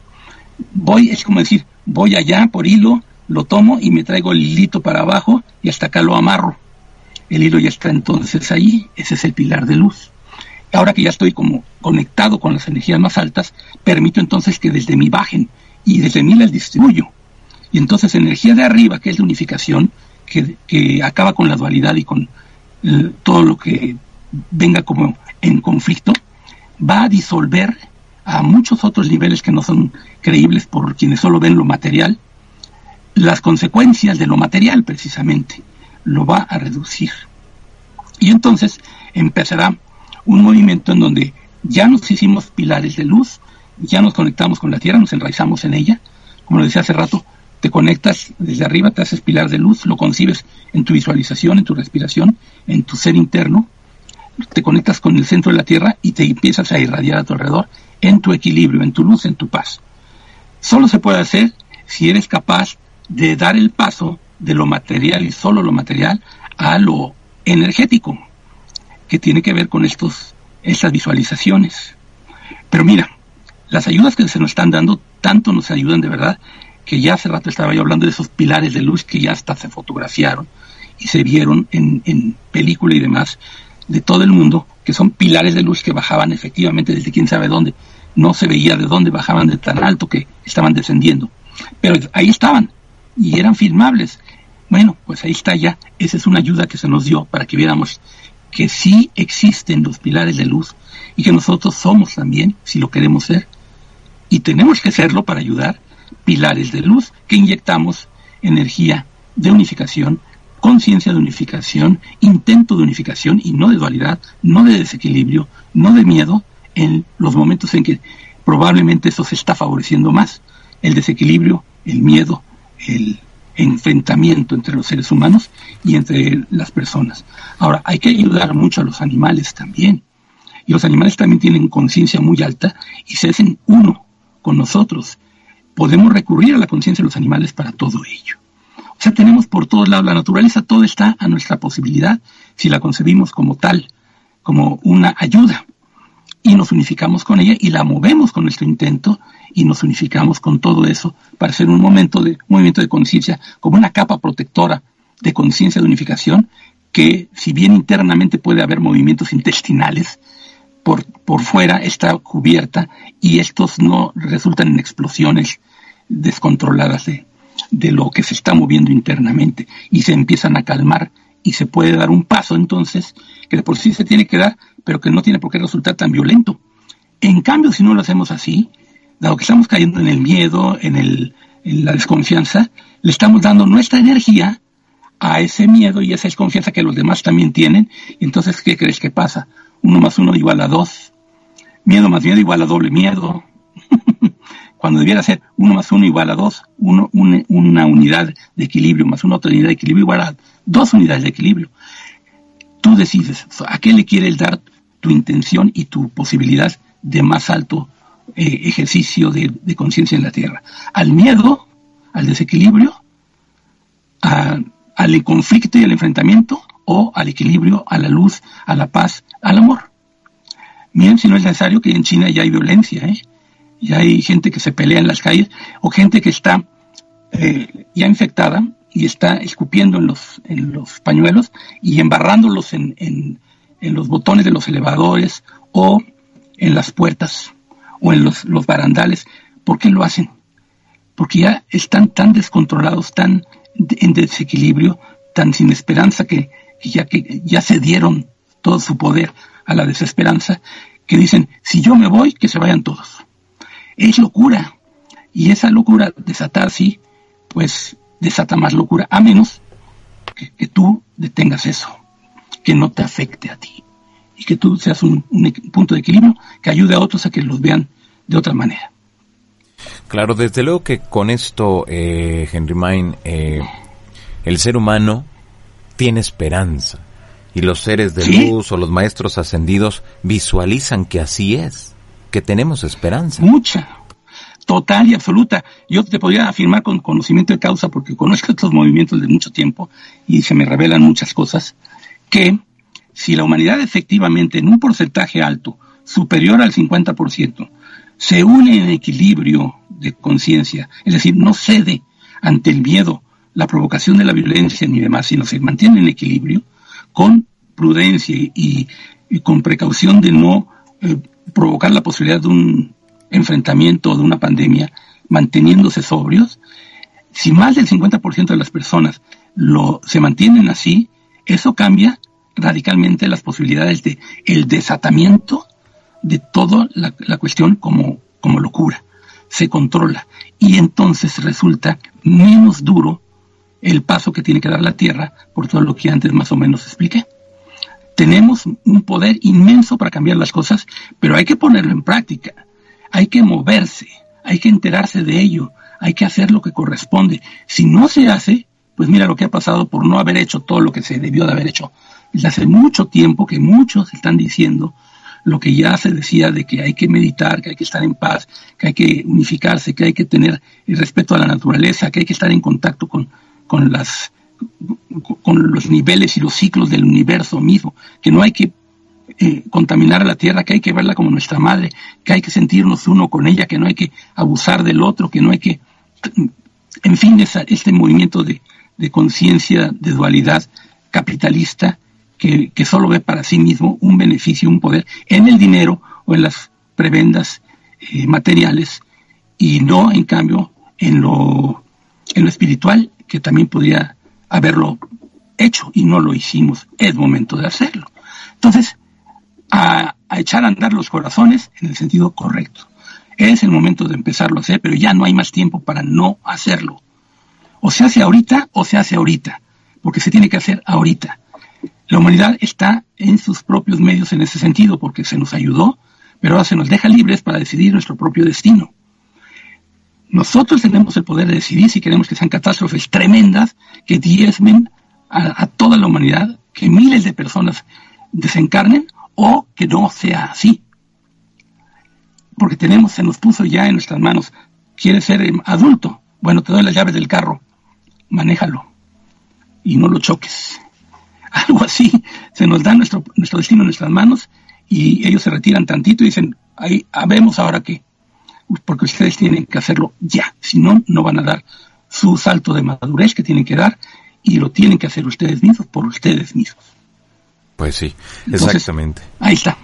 Voy, es como decir, voy allá por hilo, lo tomo y me traigo el hilito para abajo y hasta acá lo amarro. El hilo ya está entonces ahí, ese es el pilar de luz. Ahora que ya estoy como conectado con las energías más altas, permito entonces que desde mí bajen y desde mí las distribuyo. Y entonces energía de arriba, que es la unificación, que, acaba con la dualidad y con eh, todo lo que venga como en conflicto, va a disolver a muchos otros niveles que no son creíbles por quienes solo ven lo material, las consecuencias de lo material precisamente, lo va a reducir. Y entonces empezará un movimiento en donde ya nos hicimos pilares de luz, ya nos conectamos con la Tierra, nos enraizamos en ella, como lo decía hace rato, te conectas desde arriba, te haces pilar de luz, lo concibes en tu visualización, en tu respiración, en tu ser interno, te conectas con el centro de la Tierra y te empiezas a irradiar a tu alrededor en tu equilibrio, en tu luz, en tu paz. Solo se puede hacer si eres capaz de dar el paso de lo material y solo lo material a lo energético, que tiene que ver con estos, estas visualizaciones. Pero mira, las ayudas que se nos están dando tanto nos ayudan de verdad que ya hace rato estaba yo hablando de esos pilares de luz que ya hasta se fotografiaron y se vieron en, en película y demás de todo el mundo, que son pilares de luz que bajaban efectivamente desde quién sabe dónde. No se veía de dónde bajaban de tan alto que estaban descendiendo. Pero ahí estaban y eran filmables. Bueno, pues ahí está ya. Esa es una ayuda que se nos dio para que viéramos que sí existen los pilares de luz y que nosotros somos también, si lo queremos ser, y tenemos que serlo para ayudar, pilares de luz que inyectamos energía de unificación conciencia de unificación, intento de unificación y no de dualidad, no de desequilibrio, no de miedo en los momentos en que probablemente eso se está favoreciendo más. El desequilibrio, el miedo, el enfrentamiento entre los seres humanos y entre las personas. Ahora, hay que ayudar mucho a los animales también. Y los animales también tienen conciencia muy alta y se hacen uno con nosotros. Podemos recurrir a la conciencia de los animales para todo ello. O sea, tenemos por todos lados la naturaleza, todo está a nuestra posibilidad si la concebimos como tal, como una ayuda. Y nos unificamos con ella y la movemos con nuestro intento y nos unificamos con todo eso para hacer un momento de movimiento de conciencia como una capa protectora de conciencia de unificación que si bien internamente puede haber movimientos intestinales, por, por fuera está cubierta y estos no resultan en explosiones descontroladas de, de lo que se está moviendo internamente y se empiezan a calmar y se puede dar un paso entonces que de por sí se tiene que dar, pero que no tiene por qué resultar tan violento. En cambio, si no lo hacemos así, dado que estamos cayendo en el miedo, en, el, en la desconfianza, le estamos dando nuestra energía a ese miedo y esa desconfianza que los demás también tienen. Entonces, ¿qué crees que pasa? Uno más uno igual a dos. Miedo más miedo igual a doble miedo. cuando debiera ser 1 más 1 igual a 2, uno, una unidad de equilibrio más una otra unidad de equilibrio igual a dos unidades de equilibrio. Tú decides a qué le quieres dar tu intención y tu posibilidad de más alto eh, ejercicio de, conciencia en la Tierra. Al miedo, al desequilibrio, al conflicto y al enfrentamiento, o al equilibrio, a la luz, a la paz, al amor. Miren si no es necesario que en China ya hay violencia, ¿eh? Y hay gente que se pelea en las calles o gente que está eh, ya infectada y está escupiendo en los, en los pañuelos y embarrándolos en, en, en los botones de los elevadores o en las puertas o en los, los barandales. ¿Por qué lo hacen? Porque ya están tan descontrolados, tan en desequilibrio, tan sin esperanza que, ya, que ya se dieron todo su poder a la desesperanza, que dicen, si yo me voy, que se vayan todos es locura. Y esa locura desatar, sí, pues desata más locura, a menos que, tú detengas eso, que no te afecte a ti y que tú seas un, punto de equilibrio que ayude a otros a que los vean de otra manera. Claro, desde luego que con esto, eh, Henry Main, eh, el ser humano tiene esperanza y los seres de luz o los maestros ascendidos visualizan que así es, que tenemos esperanza. Mucha, total y absoluta. Yo te podría afirmar con conocimiento de causa, porque conozco estos movimientos de mucho tiempo y se me revelan muchas cosas, que si la humanidad efectivamente en un porcentaje alto, superior al 50%, se une en equilibrio de conciencia, es decir, no cede ante el miedo, la provocación de la violencia ni demás, sino se mantiene en equilibrio con prudencia y, con precaución de no eh, provocar la posibilidad de un enfrentamiento o de una pandemia, manteniéndose sobrios, si más del 50% de las personas lo, se mantienen así, eso cambia radicalmente las posibilidades de el desatamiento de toda la, cuestión como, como locura. Se controla y entonces resulta menos duro el paso que tiene que dar la Tierra por todo lo que antes más o menos expliqué. Tenemos un poder inmenso para cambiar las cosas, pero hay que ponerlo en práctica, hay que moverse, hay que enterarse de ello, hay que hacer lo que corresponde. Si no se hace, pues mira lo que ha pasado por no haber hecho todo lo que se debió de haber hecho. Desde hace mucho tiempo que muchos están diciendo lo que ya se decía de que hay que meditar, que hay que estar en paz, que hay que unificarse, que hay que tener el respeto a la naturaleza, que hay que estar en contacto con, con, las, con los niveles y los ciclos del universo mismo, que no hay que eh, contaminar a la tierra, que hay que verla como nuestra madre, que hay que sentirnos uno con ella, que no hay que abusar del otro, que no hay que, en fin, este movimiento de, de conciencia, de dualidad capitalista, que, que, solo ve para sí mismo un beneficio, un poder en el dinero o en las prebendas eh, materiales y no, en cambio, en lo, en lo espiritual, que también podría haberlo hecho y no lo hicimos. Es momento de hacerlo. Entonces, a, echar a andar los corazones en el sentido correcto. Es el momento de empezarlo a hacer, pero ya no hay más tiempo para no hacerlo. O se hace ahorita o se hace ahorita, porque se tiene que hacer ahorita. La humanidad está en sus propios medios en ese sentido, porque se nos ayudó, pero ahora se nos deja libres para decidir nuestro propio destino. Nosotros tenemos el poder de decidir si queremos que sean catástrofes tremendas que diezmen a, toda la humanidad, que miles de personas desencarnen, o que no sea así. Porque tenemos, se nos puso ya en nuestras manos, quiere ser em, adulto, bueno, te doy las llaves del carro, manéjalo. Y no lo choques. Algo así, se nos da nuestro, nuestro destino en nuestras manos y ellos se retiran tantito y dicen, ahí vemos ahora qué, porque ustedes tienen que hacerlo ya, si no, no van a dar su salto de madurez que tienen que dar y lo tienen que hacer ustedes mismos por ustedes mismos. Pues sí, exactamente. Ahí está.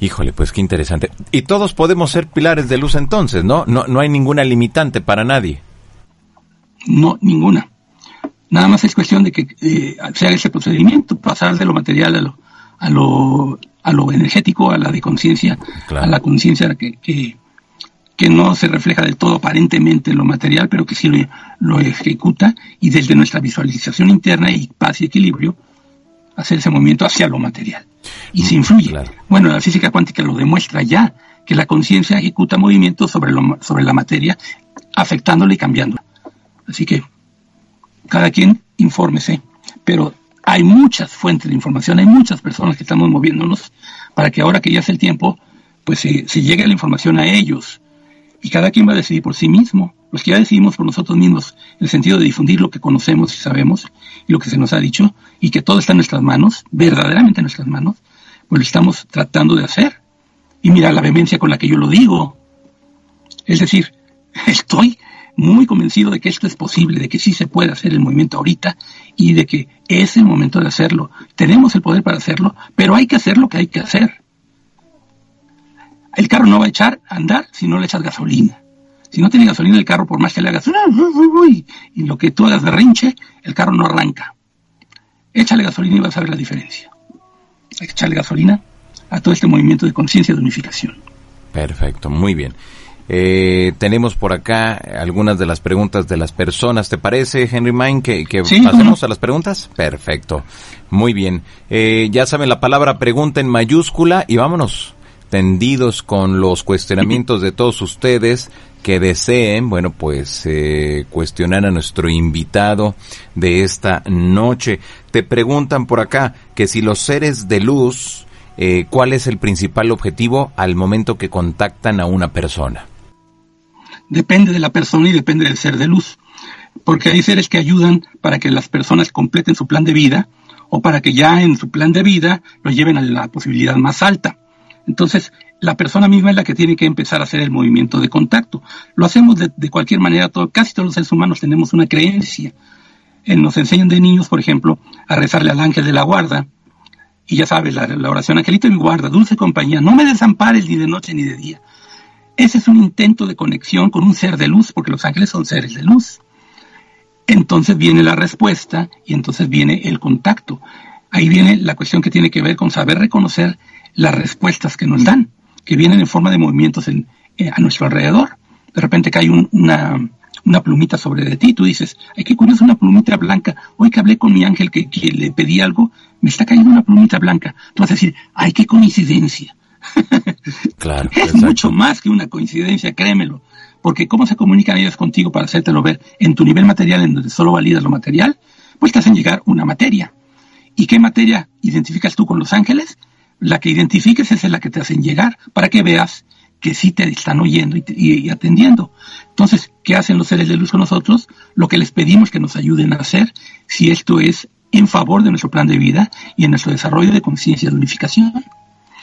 Híjole, pues qué interesante. Y todos podemos ser pilares de luz entonces, ¿no? No, no hay ninguna limitante para nadie. No, ninguna. Nada más es cuestión de que eh, sea ese procedimiento, pasar de lo material a lo, a lo, a lo energético, a la de conciencia, a la conciencia que, que, que, no se refleja del todo aparentemente en lo material, pero que sí lo, lo ejecuta y desde nuestra visualización interna y paz y equilibrio, hacer ese movimiento hacia lo material. Y se influye. Bueno, la física cuántica lo demuestra ya, que la conciencia ejecuta movimientos sobre, lo, sobre la materia, afectándola y cambiándola. Así que cada quien infórmese. Pero hay muchas fuentes de información, hay muchas personas que estamos moviéndonos para que ahora que ya es el tiempo, pues se, se llegue la información a ellos. Y cada quien va a decidir por sí mismo los que ya decidimos por nosotros mismos, en el sentido de difundir lo que conocemos y sabemos y lo que se nos ha dicho, y que todo está en nuestras manos, verdaderamente en nuestras manos, pues lo estamos tratando de hacer. Y mira la vehemencia con la que yo lo digo. Es decir, estoy muy convencido de que esto es posible, de que sí se puede hacer el movimiento ahorita y de que es el momento de hacerlo. Tenemos el poder para hacerlo, pero hay que hacer lo que hay que hacer. El carro no va a echar a andar si no le echas gasolina. Si no tiene gasolina el carro, por más que le hagas y lo que tú hagas de rinche, el carro no arranca. Échale gasolina y vas a ver la diferencia. Hay que echarle gasolina a todo este movimiento de conciencia de unificación. Perfecto, muy bien. Eh, tenemos por acá algunas de las preguntas de las personas. ¿Te parece, Henry Mine, que, pasemos a las preguntas? Perfecto. Muy bien. Eh, ya saben la palabra pregunta en mayúscula y vámonos atendidos con los cuestionamientos de todos ustedes que deseen, bueno, pues eh, cuestionar a nuestro invitado de esta noche. Te preguntan por acá que si los seres de luz, eh, ¿cuál es el principal objetivo al momento que contactan a una persona? Depende de la persona y depende del ser de luz, porque hay seres que ayudan para que las personas completen su plan de vida o para que ya en su plan de vida lo lleven a la posibilidad más alta. Entonces, la persona misma es la que tiene que empezar a hacer el movimiento de contacto. Lo hacemos de, cualquier manera, casi todos los seres humanos tenemos una creencia. En, nos enseñan de niños, por ejemplo, a rezarle al ángel de la guarda. Y ya sabes, la, la oración, angelito mi guarda, dulce compañía, no me desampares ni de noche ni de día. Ese es un intento de conexión con un ser de luz, porque los ángeles son seres de luz. Entonces viene la respuesta y entonces viene el contacto. Ahí viene la cuestión que tiene que ver con saber reconocer las respuestas que nos dan, que vienen en forma de movimientos en, eh, a nuestro alrededor. De repente cae una, una plumita sobre de ti, tú dices, ay, qué curioso, una plumita blanca. Hoy que hablé con mi ángel que, que le pedí algo, me está cayendo una plumita blanca. Tú vas a decir, ay, qué coincidencia. Claro. es mucho más que una coincidencia, créemelo. Porque cómo se comunican ellos contigo para hacértelo ver en tu nivel material, en donde solo validas lo material, pues te hacen llegar una materia. ¿Y qué materia identificas tú con los ángeles? La que identifiques es la que te hacen llegar para que veas que sí te están oyendo y, atendiendo. Entonces, ¿qué hacen los seres de luz con nosotros? Lo que les pedimos que nos ayuden a hacer, si esto es en favor de nuestro plan de vida y en nuestro desarrollo de conciencia de unificación.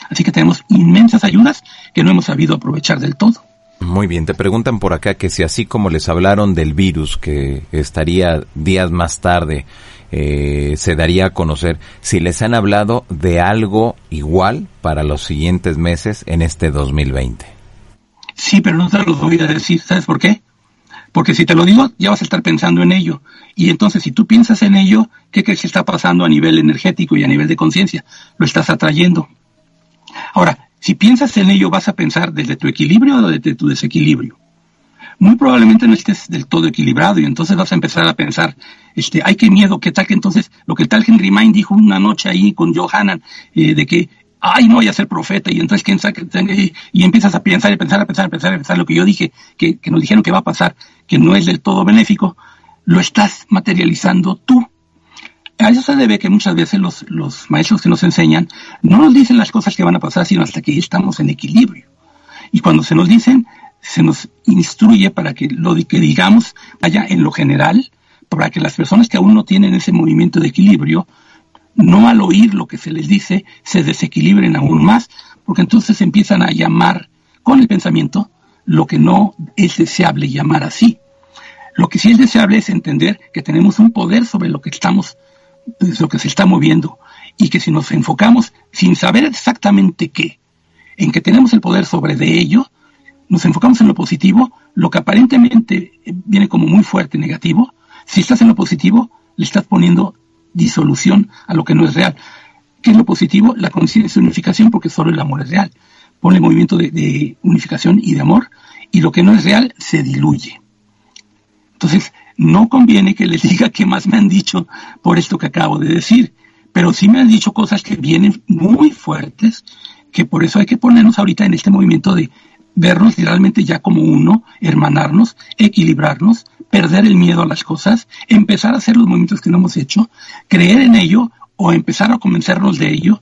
Así que tenemos inmensas ayudas que no hemos sabido aprovechar del todo. Muy bien, te preguntan por acá que si así como les hablaron del virus que estaría días más tarde, eh, se daría a conocer, si les han hablado de algo igual para los siguientes meses en este 2020. Sí, pero no te lo voy a decir, ¿sabes por qué? Porque si te lo digo, ya vas a estar pensando en ello. Y entonces, si tú piensas en ello, ¿qué crees que está pasando a nivel energético y a nivel de conciencia? Lo estás atrayendo. Ahora, si piensas en ello, vas a pensar desde tu equilibrio o desde tu desequilibrio. Muy probablemente no estés del todo equilibrado y entonces vas a empezar a pensar, este, ay, qué miedo, qué tal que entonces, lo que tal Henry Mind dijo una noche ahí con Johanan, eh, de que, ay, no voy a ser profeta, y entonces quién sabe, y, y empiezas a pensar y pensar, a pensar, a pensar, a pensar lo que yo dije, que, que nos dijeron que va a pasar, que no es del todo benéfico, lo estás materializando tú. A eso se debe que muchas veces los, los maestros que nos enseñan no nos dicen las cosas que van a pasar, sino hasta que estamos en equilibrio. Y cuando se nos dicen, se nos instruye para que lo que digamos vaya en lo general, para que las personas que aún no tienen ese movimiento de equilibrio, no al oír lo que se les dice, se desequilibren aún más, porque entonces empiezan a llamar con el pensamiento lo que no es deseable llamar así. Lo que sí es deseable es entender que tenemos un poder sobre lo que estamos es lo que se está moviendo y que si nos enfocamos sin saber exactamente qué, en que tenemos el poder sobre de ello, nos enfocamos en lo positivo, lo que aparentemente viene como muy fuerte negativo, si estás en lo positivo, le estás poniendo disolución a lo que no es real. ¿Qué es lo positivo? La conciencia de unificación, porque solo el amor es real. Pone movimiento de, de unificación y de amor, y lo que no es real se diluye. Entonces, no conviene que les diga qué más me han dicho por esto que acabo de decir, pero sí me han dicho cosas que vienen muy fuertes, que por eso hay que ponernos ahorita en este movimiento de vernos realmente ya como uno, hermanarnos, equilibrarnos, perder el miedo a las cosas, empezar a hacer los movimientos que no hemos hecho, creer en ello o empezar a convencernos de ello.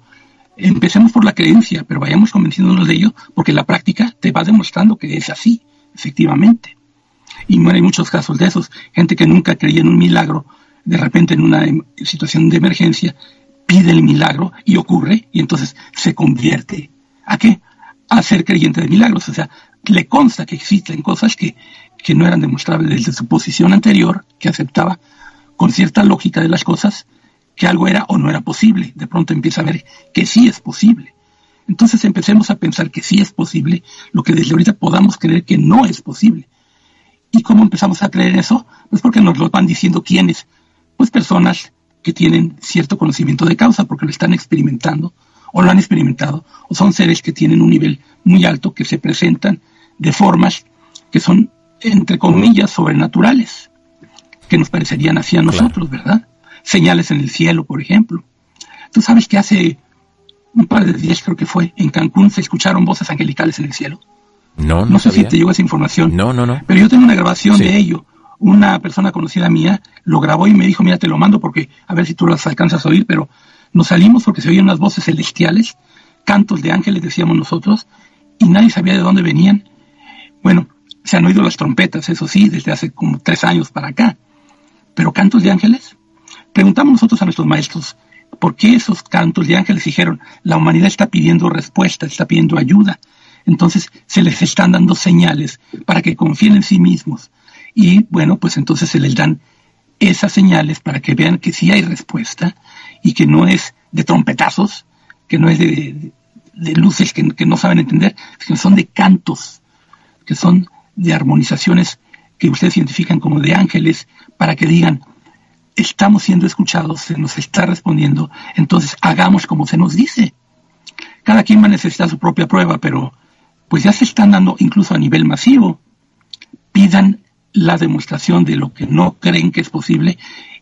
Empecemos por la creencia, pero vayamos convenciéndonos de ello, porque la práctica te va demostrando que es así, efectivamente. Y hay muchos casos de esos. Gente que nunca creía en un milagro, de repente en una em, situación de emergencia, pide el milagro y ocurre, y entonces se convierte. ¿A qué? A ser creyente de milagros. O sea, le consta que existen cosas que, que no eran demostrables desde su posición anterior, que aceptaba con cierta lógica de las cosas, que algo era o no era posible. De pronto empieza a ver que sí es posible. Entonces empecemos a pensar que sí es posible lo que desde ahorita podamos creer que no es posible. ¿Y cómo empezamos a creer eso? Pues porque nos lo van diciendo quiénes. Pues personas que tienen cierto conocimiento de causa porque lo están experimentando o lo han experimentado, o son seres que tienen un nivel muy alto que se presentan de formas que son, entre comillas, sobrenaturales, que nos parecerían así a nosotros, ¿verdad? Señales en el cielo, por ejemplo. Tú sabes que hace un par de días creo que fue, en Cancún se escucharon voces angelicales en el cielo. No, no, no sé si te llegó esa información. No, no, no. Pero yo tengo una grabación de ello. Una persona conocida mía lo grabó y me dijo, mira, te lo mando porque a ver si tú las alcanzas a oír, pero nos salimos porque se oían unas voces celestiales, cantos de ángeles, decíamos nosotros, y nadie sabía de dónde venían. Bueno, se han oído las trompetas, eso sí, desde hace como tres años para acá. Pero cantos de ángeles. Preguntamos nosotros a nuestros maestros, ¿por qué esos cantos de ángeles dijeron, la humanidad está pidiendo respuesta, está pidiendo ayuda? Entonces se les están dando señales para que confíen en sí mismos. Y bueno, pues entonces se les dan esas señales para que vean que sí hay respuesta y que no es de trompetazos, que no es de, luces que, que, no saben entender, sino son de cantos, que son de armonizaciones que ustedes identifican como de ángeles, para que digan, estamos siendo escuchados, se nos está respondiendo, entonces hagamos como se nos dice. Cada quien va a necesitar su propia prueba, pero pues ya se están dando incluso a nivel masivo. Pidan la demostración de lo que no creen que es posible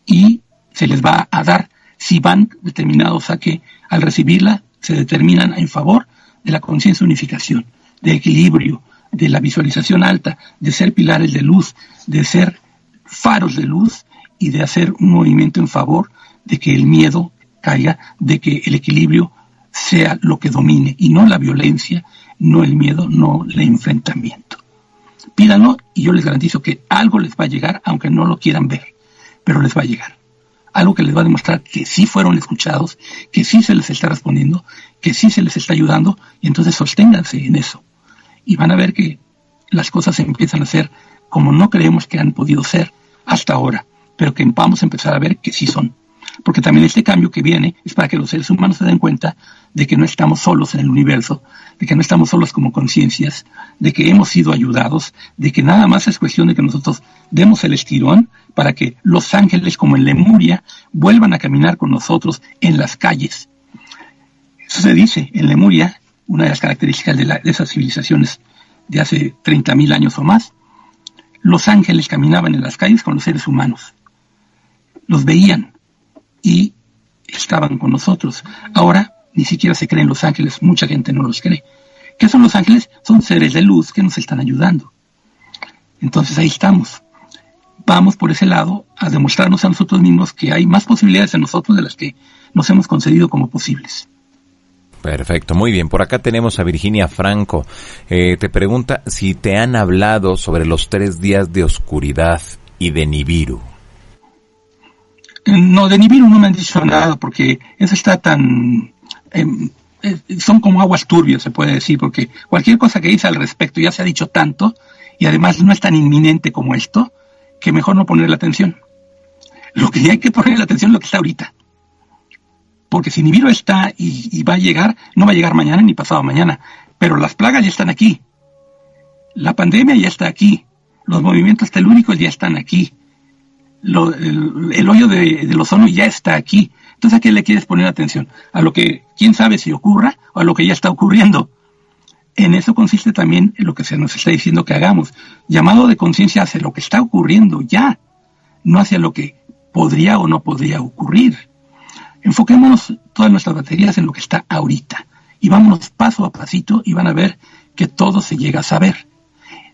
y se les va a dar si van determinados a que al recibirla se determinan en favor de la conciencia de unificación, de equilibrio, de la visualización alta, de ser pilares de luz, de ser faros de luz y de hacer un movimiento en favor de que el miedo caiga, de que el equilibrio sea lo que domine y no la violencia, no el miedo, no el enfrentamiento. Pídanlo y yo les garantizo que algo les va a llegar, aunque no lo quieran ver, pero les va a llegar. Algo que les va a demostrar que sí fueron escuchados, que sí se les está respondiendo, que sí se les está ayudando, y entonces sosténganse en eso. Y van a ver que las cosas empiezan a ser como no creemos que han podido ser hasta ahora, pero que vamos a empezar a ver que sí son porque también este cambio que viene es para que los seres humanos se den cuenta de que no estamos solos en el universo, de que no estamos solos como conciencias, de que hemos sido ayudados, de que nada más es cuestión de que nosotros demos el estirón para que los ángeles, como en Lemuria, vuelvan a caminar con nosotros en las calles. Eso se dice en Lemuria, una de las características de, de esas civilizaciones de hace 30.000 años o más, los ángeles caminaban en las calles con los seres humanos. Los veían, y estaban con nosotros. Ahora ni siquiera se creen los ángeles, mucha gente no los cree. ¿Qué son los ángeles? Son seres de luz que nos están ayudando. Entonces ahí estamos. Vamos por ese lado a demostrarnos a nosotros mismos que hay más posibilidades en nosotros de las que nos hemos concedido como posibles. Perfecto, muy bien. Por acá tenemos a Virginia Franco. Eh, te pregunta si te han hablado sobre los tres días de oscuridad y de Nibiru. No, de Nibiru no me han dicho nada porque eso está tan... Em, eh, son como aguas turbias, se puede decir, porque cualquier cosa que dice al respecto ya se ha dicho tanto y además no es tan inminente como esto, que mejor no ponerle atención. Lo que hay que ponerle atención es lo que está ahorita. Porque si Nibiru está y, y va a llegar, no va a llegar mañana ni pasado mañana, pero las plagas ya están aquí. La pandemia ya está aquí. Los movimientos telúricos ya están aquí el, hoyo de, del ozono ya está aquí. Entonces, ¿a qué le quieres poner atención? A lo que, quién sabe si ocurra o a lo que ya está ocurriendo. En eso consiste también lo que se nos está diciendo que hagamos. Llamado de conciencia hacia lo que está ocurriendo ya, no hacia lo que podría o no podría ocurrir. Enfoquémonos todas nuestras baterías en lo que está ahorita y vámonos paso a pasito y van a ver que todo se llega a saber.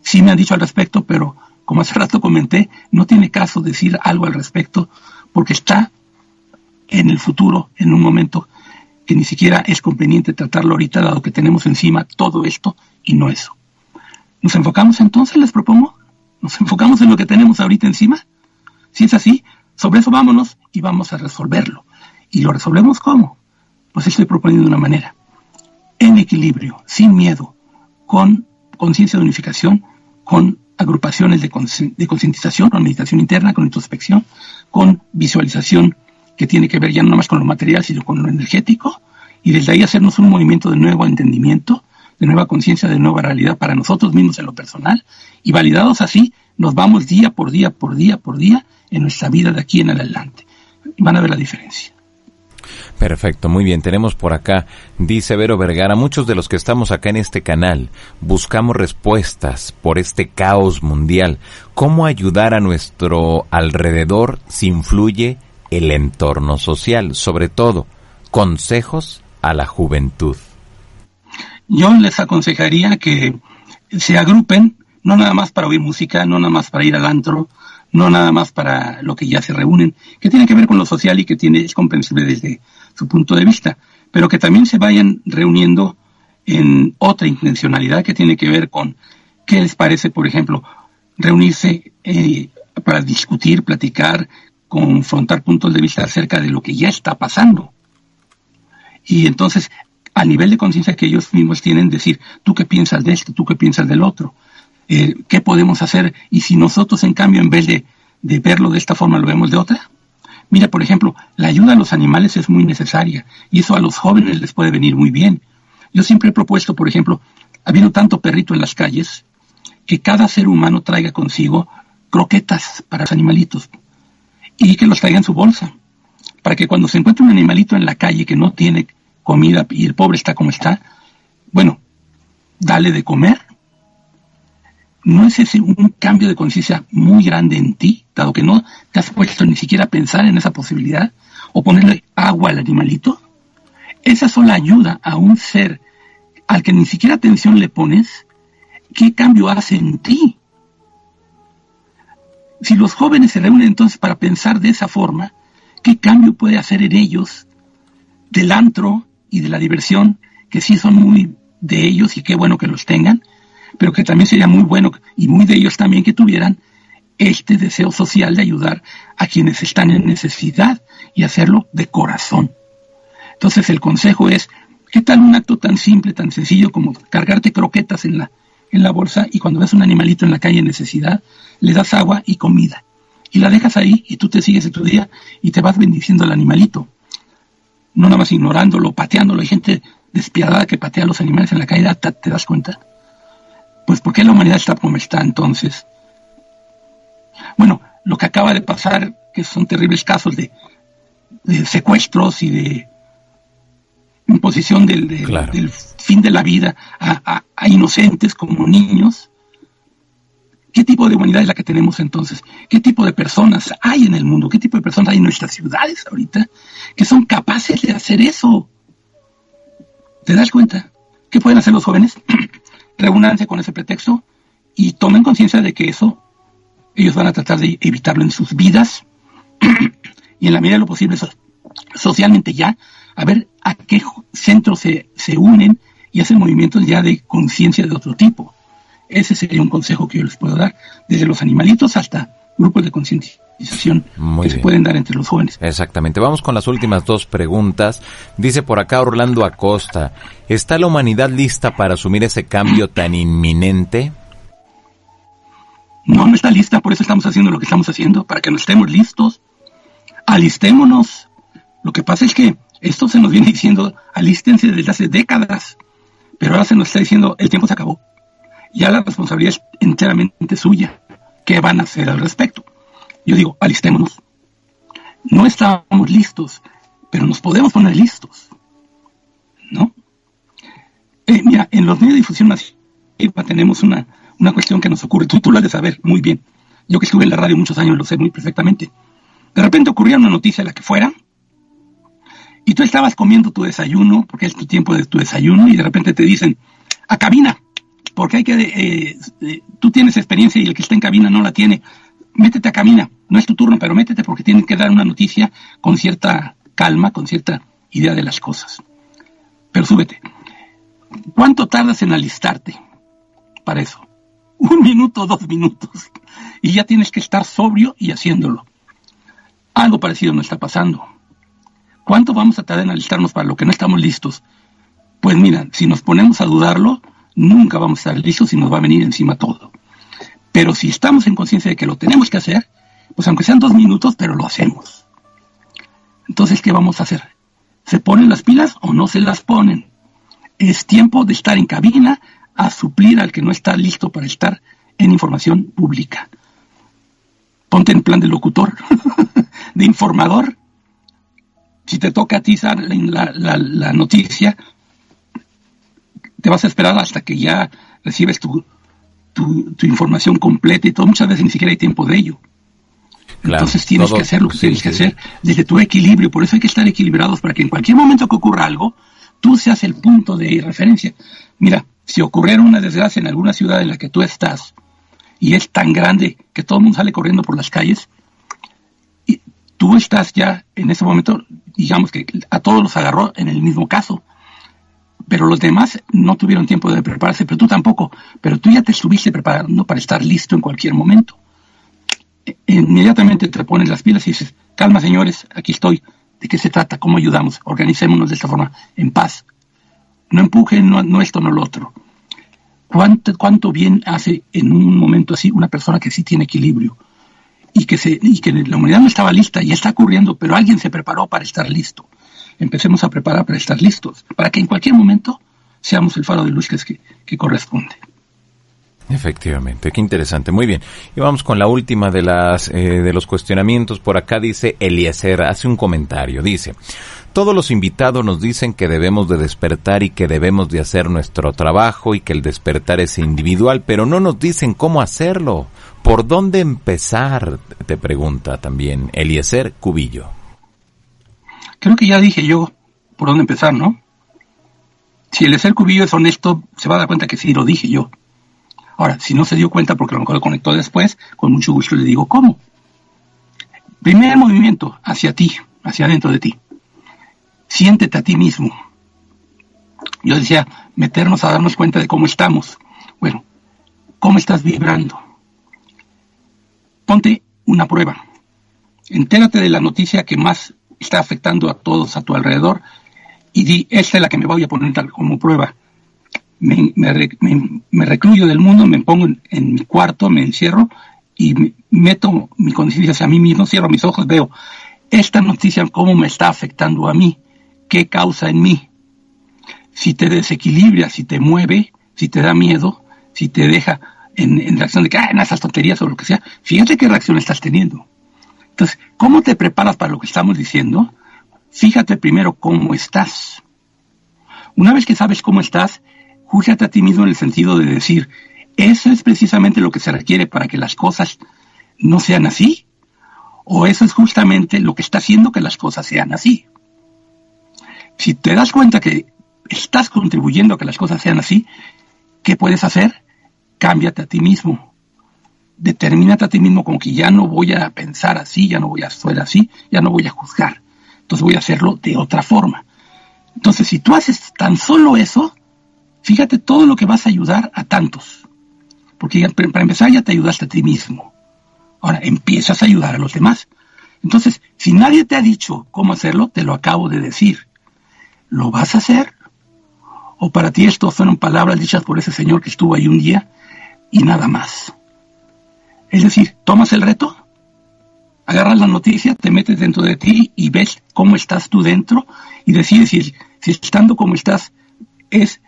Sí me han dicho al respecto, pero como hace rato comenté, no tiene caso decir algo al respecto porque está en el futuro, en un momento que ni siquiera es conveniente tratarlo ahorita, dado que tenemos encima todo esto y no eso. ¿Nos enfocamos entonces, les propongo? ¿Nos enfocamos en lo que tenemos ahorita encima? Si es así, sobre eso vámonos y vamos a resolverlo. ¿Y lo resolvemos cómo? Pues estoy proponiendo una manera. En equilibrio, sin miedo, con conciencia de unificación, con agrupaciones de, concientización, con meditación interna, con introspección, con visualización que tiene que ver ya no más con lo material, sino con lo energético, y desde ahí hacernos un movimiento de nuevo entendimiento, de nueva conciencia, de nueva realidad para nosotros mismos en lo personal, y validados así, nos vamos día por día, por día, por día, en nuestra vida de aquí en adelante. Van a ver la diferencia. Perfecto, muy bien. Tenemos por acá, dice Vero Vergara, muchos de los que estamos acá en este canal buscamos respuestas por este caos mundial. ¿Cómo ayudar a nuestro alrededor si influye el entorno social? Sobre todo, consejos a la juventud? Yo les aconsejaría que se agrupen, no nada más para oír música, no nada más para ir al antro, no nada más para lo que ya se reúnen, que tiene que ver con lo social y que tiene, es comprensible desde su punto de vista, pero que también se vayan reuniendo en otra intencionalidad que tiene que ver con qué les parece, por ejemplo, reunirse eh, para discutir, platicar, confrontar puntos de vista acerca de lo que ya está pasando. Y entonces, a nivel de conciencia que ellos mismos tienen, decir, tú qué piensas de esto, tú qué piensas del otro, eh, qué podemos hacer, y si nosotros, en cambio, en vez de, de verlo de esta forma, lo vemos de otra. Mira, por ejemplo, la ayuda a los animales es muy necesaria, y eso a los jóvenes les puede venir muy bien. Yo siempre he propuesto, por ejemplo, habiendo tanto perrito en las calles, que cada ser humano traiga consigo croquetas para los animalitos y que los traiga en su bolsa, para que cuando se encuentre un animalito en la calle que no tiene comida y el pobre está como está, bueno, dale de comer. ¿No es ese un cambio de conciencia muy grande en ti, dado que no te has puesto ni siquiera a pensar en esa posibilidad? ¿O ponerle agua al animalito? Esa sola ayuda a un ser al que ni siquiera atención le pones, ¿qué cambio hace en ti? Si los jóvenes se reúnen entonces para pensar de esa forma, ¿qué cambio puede hacer en ellos del antro y de la diversión, que sí son muy de ellos y qué bueno que los tengan, pero que también sería muy bueno y muy de ellos también que tuvieran este deseo social de ayudar a quienes están en necesidad y hacerlo de corazón. Entonces el consejo es, ¿qué tal un acto tan simple, tan sencillo como cargarte croquetas en la en la bolsa y cuando ves un animalito en la calle en necesidad, le das agua y comida. Y la dejas ahí y tú te sigues de tu día y te vas bendiciendo al animalito. No nada más ignorándolo, pateándolo. Hay gente despiadada que patea a los animales en la calle, ¿te das cuenta? Pues ¿por qué la humanidad está como está entonces? Bueno, lo que acaba de pasar, que son terribles casos de, de secuestros y de imposición del, del fin de la vida a, inocentes como niños. ¿Qué tipo de humanidad es la que tenemos entonces? ¿Qué tipo de personas hay en el mundo? ¿Qué tipo de personas hay en nuestras ciudades ahorita que son capaces de hacer eso? ¿Te das cuenta? ¿Qué pueden hacer los jóvenes? Reúnanse con ese pretexto y tomen conciencia de que eso ellos van a tratar de evitarlo en sus vidas y en la medida de lo posible socialmente ya, a ver a qué centros se, se unen y hacen movimientos ya de conciencia de otro tipo. Ese sería un consejo que yo les puedo dar, desde los animalitos hasta grupos de concientización que se pueden dar entre los jóvenes. Exactamente. Vamos con las últimas dos preguntas. Dice por acá Orlando Acosta, ¿está la humanidad lista para asumir ese cambio tan inminente? No, no está lista, por eso estamos haciendo lo que estamos haciendo, para que no estemos listos. Alistémonos, lo que pasa es que esto se nos viene diciendo alístense desde hace décadas, pero ahora se nos está diciendo el tiempo se acabó. Ya la responsabilidad es enteramente suya. ¿Qué van a hacer al respecto? Yo digo, alistémonos. No estábamos listos, pero nos podemos poner listos. ¿No? Eh, mira, en los medios de difusión masiva tenemos una, una cuestión que nos ocurre. Tú, tú has de saber muy bien. Yo que estuve en la radio muchos años lo sé muy perfectamente. De repente ocurría una noticia, la que fuera, y tú estabas comiendo tu desayuno, porque es tu tiempo de tu desayuno, y de repente te dicen, a cabina, porque hay que, eh, eh, tú tienes experiencia y el que está en cabina no la tiene, métete a cabina, no es tu turno, pero métete porque tienes que dar una noticia con cierta calma, con cierta idea de las cosas. Pero súbete. ¿Cuánto tardas en alistarte para eso? Un minuto, dos minutos. Y ya tienes que estar sobrio y haciéndolo. Algo parecido no está pasando. ¿Cuánto vamos a tardar en alistarnos para lo que no estamos listos? Pues mira, si nos ponemos a dudarlo, nunca vamos a estar listos y nos va a venir encima todo. Pero si estamos en conciencia de que lo tenemos que hacer, pues aunque sean dos minutos, pero lo hacemos. Entonces, ¿qué vamos a hacer? ¿Se ponen las pilas o no se las ponen? Es tiempo de estar en cabina a suplir al que no está listo para estar en información pública. Ponte en plan de locutor, de informador, si te toca a ti la, la, la, noticia, te vas a esperar hasta que ya recibes tu, tu, información completa y todo. Muchas veces ni siquiera hay tiempo de ello. Entonces tienes que hacer lo que tienes que hacer desde tu equilibrio. Por eso hay que estar equilibrados para que en cualquier momento que ocurra algo, tú seas el punto de referencia. Mira, si ocurriera una desgracia en alguna ciudad en la que tú estás y es tan grande que todo el mundo sale corriendo por las calles, tú estás ya en ese momento, digamos que a todos los agarró en el mismo caso. Pero los demás no tuvieron tiempo de prepararse, pero tú tampoco. Pero tú ya te estuviste preparando para estar listo en cualquier momento. E, inmediatamente te pones las pilas y dices, calma señores, aquí estoy. ¿De qué se trata? ¿Cómo ayudamos? Organicémonos de esta forma, en paz, no empujen no, esto, no lo otro. ¿Cuánto, ¿Cuánto bien hace en un momento así una persona que sí tiene equilibrio? Y que, se, y que la humanidad no estaba lista y está ocurriendo, pero alguien se preparó para estar listo. Empecemos a preparar para estar listos, para que en cualquier momento seamos el faro de luz que, que corresponde. Efectivamente, qué interesante. Muy bien. Y vamos con la última de las eh, de los cuestionamientos. Por acá dice Eliezer, hace un comentario. Dice, todos los invitados nos dicen que debemos de despertar y que debemos de hacer nuestro trabajo y que el despertar es individual, pero no nos dicen cómo hacerlo. ¿Por dónde empezar? Te pregunta también Eliezer Cubillo. Creo que ya dije yo por dónde empezar, ¿no? Si Eliezer Cubillo es honesto, se va a dar cuenta que sí lo dije yo. Ahora, si no se dio cuenta porque a lo mejor lo conectó después, con mucho gusto le digo cómo. Primer movimiento hacia ti, hacia adentro de ti. Siéntete a ti mismo. Yo decía, meternos a darnos cuenta de cómo estamos. Bueno, ¿cómo estás vibrando? Ponte una prueba. Entérate de la noticia que más está afectando a todos a tu alrededor y di, esta es la que me voy a poner como prueba me, me, recluyo del mundo, me pongo en, mi cuarto, me encierro y meto mi conciencia hacia mí mismo, cierro mis ojos, veo esta noticia, cómo me está afectando a mí, qué causa en mí. Si te desequilibra, si te mueve, si te da miedo, si te deja en, reacción de que, ah, en esas tonterías o lo que sea, fíjate qué reacción estás teniendo. Entonces, ¿cómo te preparas para lo que estamos diciendo? Fíjate primero cómo estás. Una vez que sabes cómo estás, júzgate a ti mismo en el sentido de decir, ¿eso es precisamente lo que se requiere para que las cosas no sean así? ¿O eso es justamente lo que está haciendo que las cosas sean así? Si te das cuenta que estás contribuyendo a que las cosas sean así, ¿qué puedes hacer? Cámbiate a ti mismo. Determínate a ti mismo como que ya no voy a pensar así, ya no voy a ser así, ya no voy a juzgar. Entonces voy a hacerlo de otra forma. Entonces, si tú haces tan solo eso, Fíjate todo lo que vas a ayudar a tantos. Porque para empezar ya te ayudaste a ti mismo. Ahora empiezas a ayudar a los demás. Entonces, si nadie te ha dicho cómo hacerlo, te lo acabo de decir. ¿Lo vas a hacer? ¿O para ti esto fueron palabras dichas por ese señor que estuvo ahí un día y nada más? Es decir, tomas el reto, agarras la noticia, te metes dentro de ti y ves cómo estás tú dentro y decides si, si estando como estás es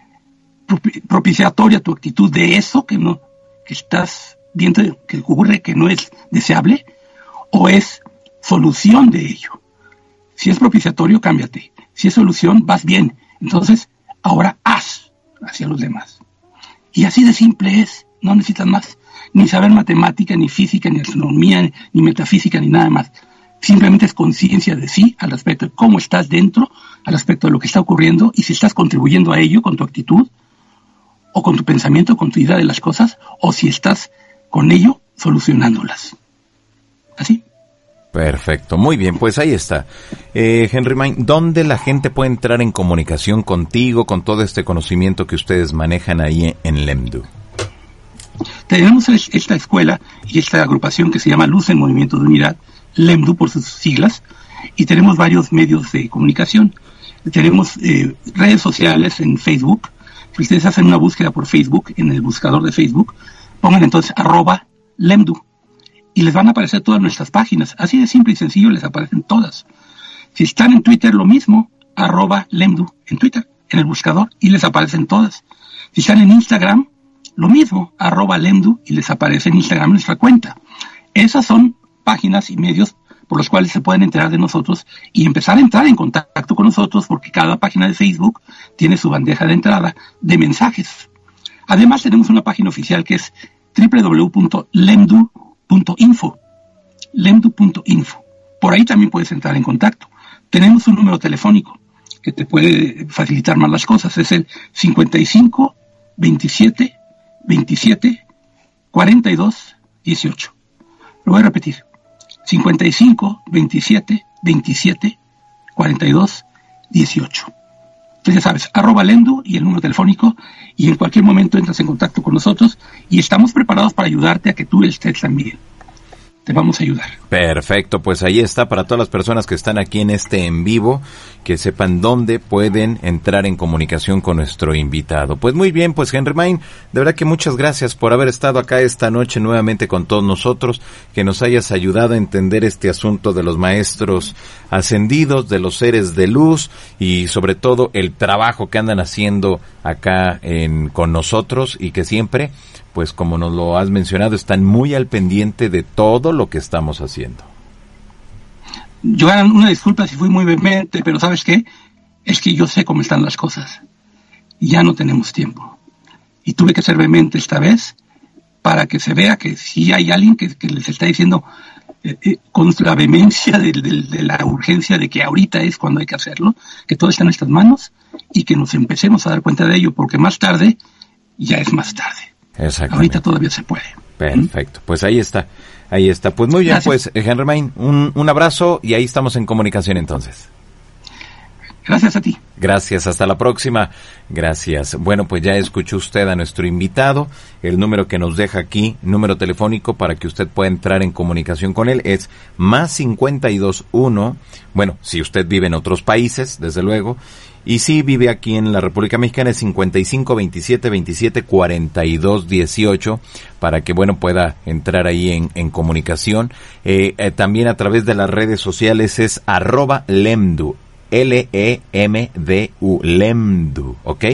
propiciatoria tu actitud de eso que no que estás viendo que ocurre que no es deseable o es solución de ello. Si es propiciatorio, cámbiate. Si es solución, vas bien. Entonces, ahora haz hacia los demás. Y así de simple es, no necesitas más, ni saber matemática, ni física, ni astronomía, ni metafísica, ni nada más. Simplemente es conciencia de sí al respecto de cómo estás dentro, al respecto de lo que está ocurriendo y si estás contribuyendo a ello con tu actitud o con tu pensamiento, con tu idea de las cosas, o si estás con ello solucionándolas. Así. Perfecto, muy bien, pues ahí está. Eh, Henry Main, ¿dónde la gente puede entrar en comunicación contigo, con todo este conocimiento que ustedes manejan ahí en LEMDU? Tenemos esta escuela y esta agrupación que se llama Luz en Movimiento de Unidad, LEMDU por sus siglas, y tenemos varios medios de comunicación. Tenemos eh, redes sociales en Facebook, si ustedes hacen una búsqueda por Facebook, en el buscador de Facebook, pongan entonces arroba lemdu y les van a aparecer todas nuestras páginas. Así de simple y sencillo les aparecen todas. Si están en Twitter, lo mismo, arroba lemdu en Twitter, en el buscador, y les aparecen todas. Si están en Instagram, lo mismo, arroba lemdu, y les aparece en Instagram nuestra cuenta. Esas son páginas y medios por los cuales se pueden enterar de nosotros y empezar a entrar en contacto con nosotros porque cada página de Facebook tiene su bandeja de entrada de mensajes. Además tenemos una página oficial que es www.lemdu.info. Lemdu.info. Por ahí también puedes entrar en contacto. Tenemos un número telefónico, que te puede facilitar más las cosas. Es el 55 27 27 42 18. Lo voy a repetir. 55 27 27 42 18. Entonces ya sabes, arroba Lendu y el número telefónico y en cualquier momento entras en contacto con nosotros y estamos preparados para ayudarte a que tú estés también te vamos a ayudar. Perfecto, pues ahí está para todas las personas que están aquí en este en vivo, que sepan dónde pueden entrar en comunicación con nuestro invitado. Pues muy bien, pues Henry Main, de verdad que muchas gracias por haber estado acá esta noche nuevamente con todos nosotros, que nos hayas ayudado a entender este asunto de los maestros ascendidos, de los seres de luz y sobre todo el trabajo que andan haciendo acá en, con nosotros y que siempre pues como nos lo has mencionado, están muy al pendiente de todo lo que estamos haciendo. Joan, una disculpa si fui muy vehemente, pero ¿sabes qué? Es que yo sé cómo están las cosas y ya no tenemos tiempo. Y tuve que ser vehemente esta vez para que se vea que si hay alguien que, les está diciendo eh, eh, con la vehemencia de, de, la urgencia de que ahorita es cuando hay que hacerlo, que todo está en nuestras manos y que nos empecemos a dar cuenta de ello, porque más tarde ya es más tarde. Ahorita todavía se puede. Perfecto. Pues ahí está. Ahí está. Pues muy bien, pues Henry Main, un, un abrazo y ahí estamos en comunicación entonces. Gracias a ti. Gracias, hasta la próxima. Gracias. Bueno, pues ya escuchó usted a nuestro invitado. El número que nos deja aquí, número telefónico para que usted pueda entrar en comunicación con él es más 521. Bueno, si usted vive en otros países, desde luego. Y si vive aquí en la República Mexicana es 55 27 27 42 18 para que bueno pueda entrar ahí en, en comunicación. Eh, eh, también a través de las redes sociales es arroba lemdu, L-E-M-D-U, lemdu, ¿ok?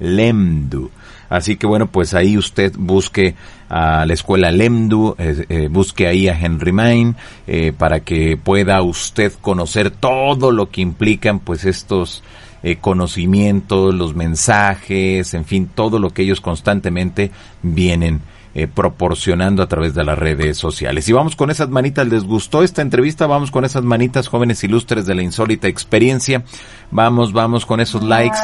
Lemdu. Así que bueno, pues ahí usted busque a la escuela Lemdu, eh, busque ahí a Henry Main, para que pueda usted conocer todo lo que implican pues estos eh, conocimientos, los mensajes, en fin, todo lo que ellos constantemente vienen eh, proporcionando a través de las redes sociales. Y vamos con esas manitas, ¿les gustó esta entrevista? Vamos con esas manitas jóvenes ilustres de la insólita experiencia. Vamos, vamos con esos likes.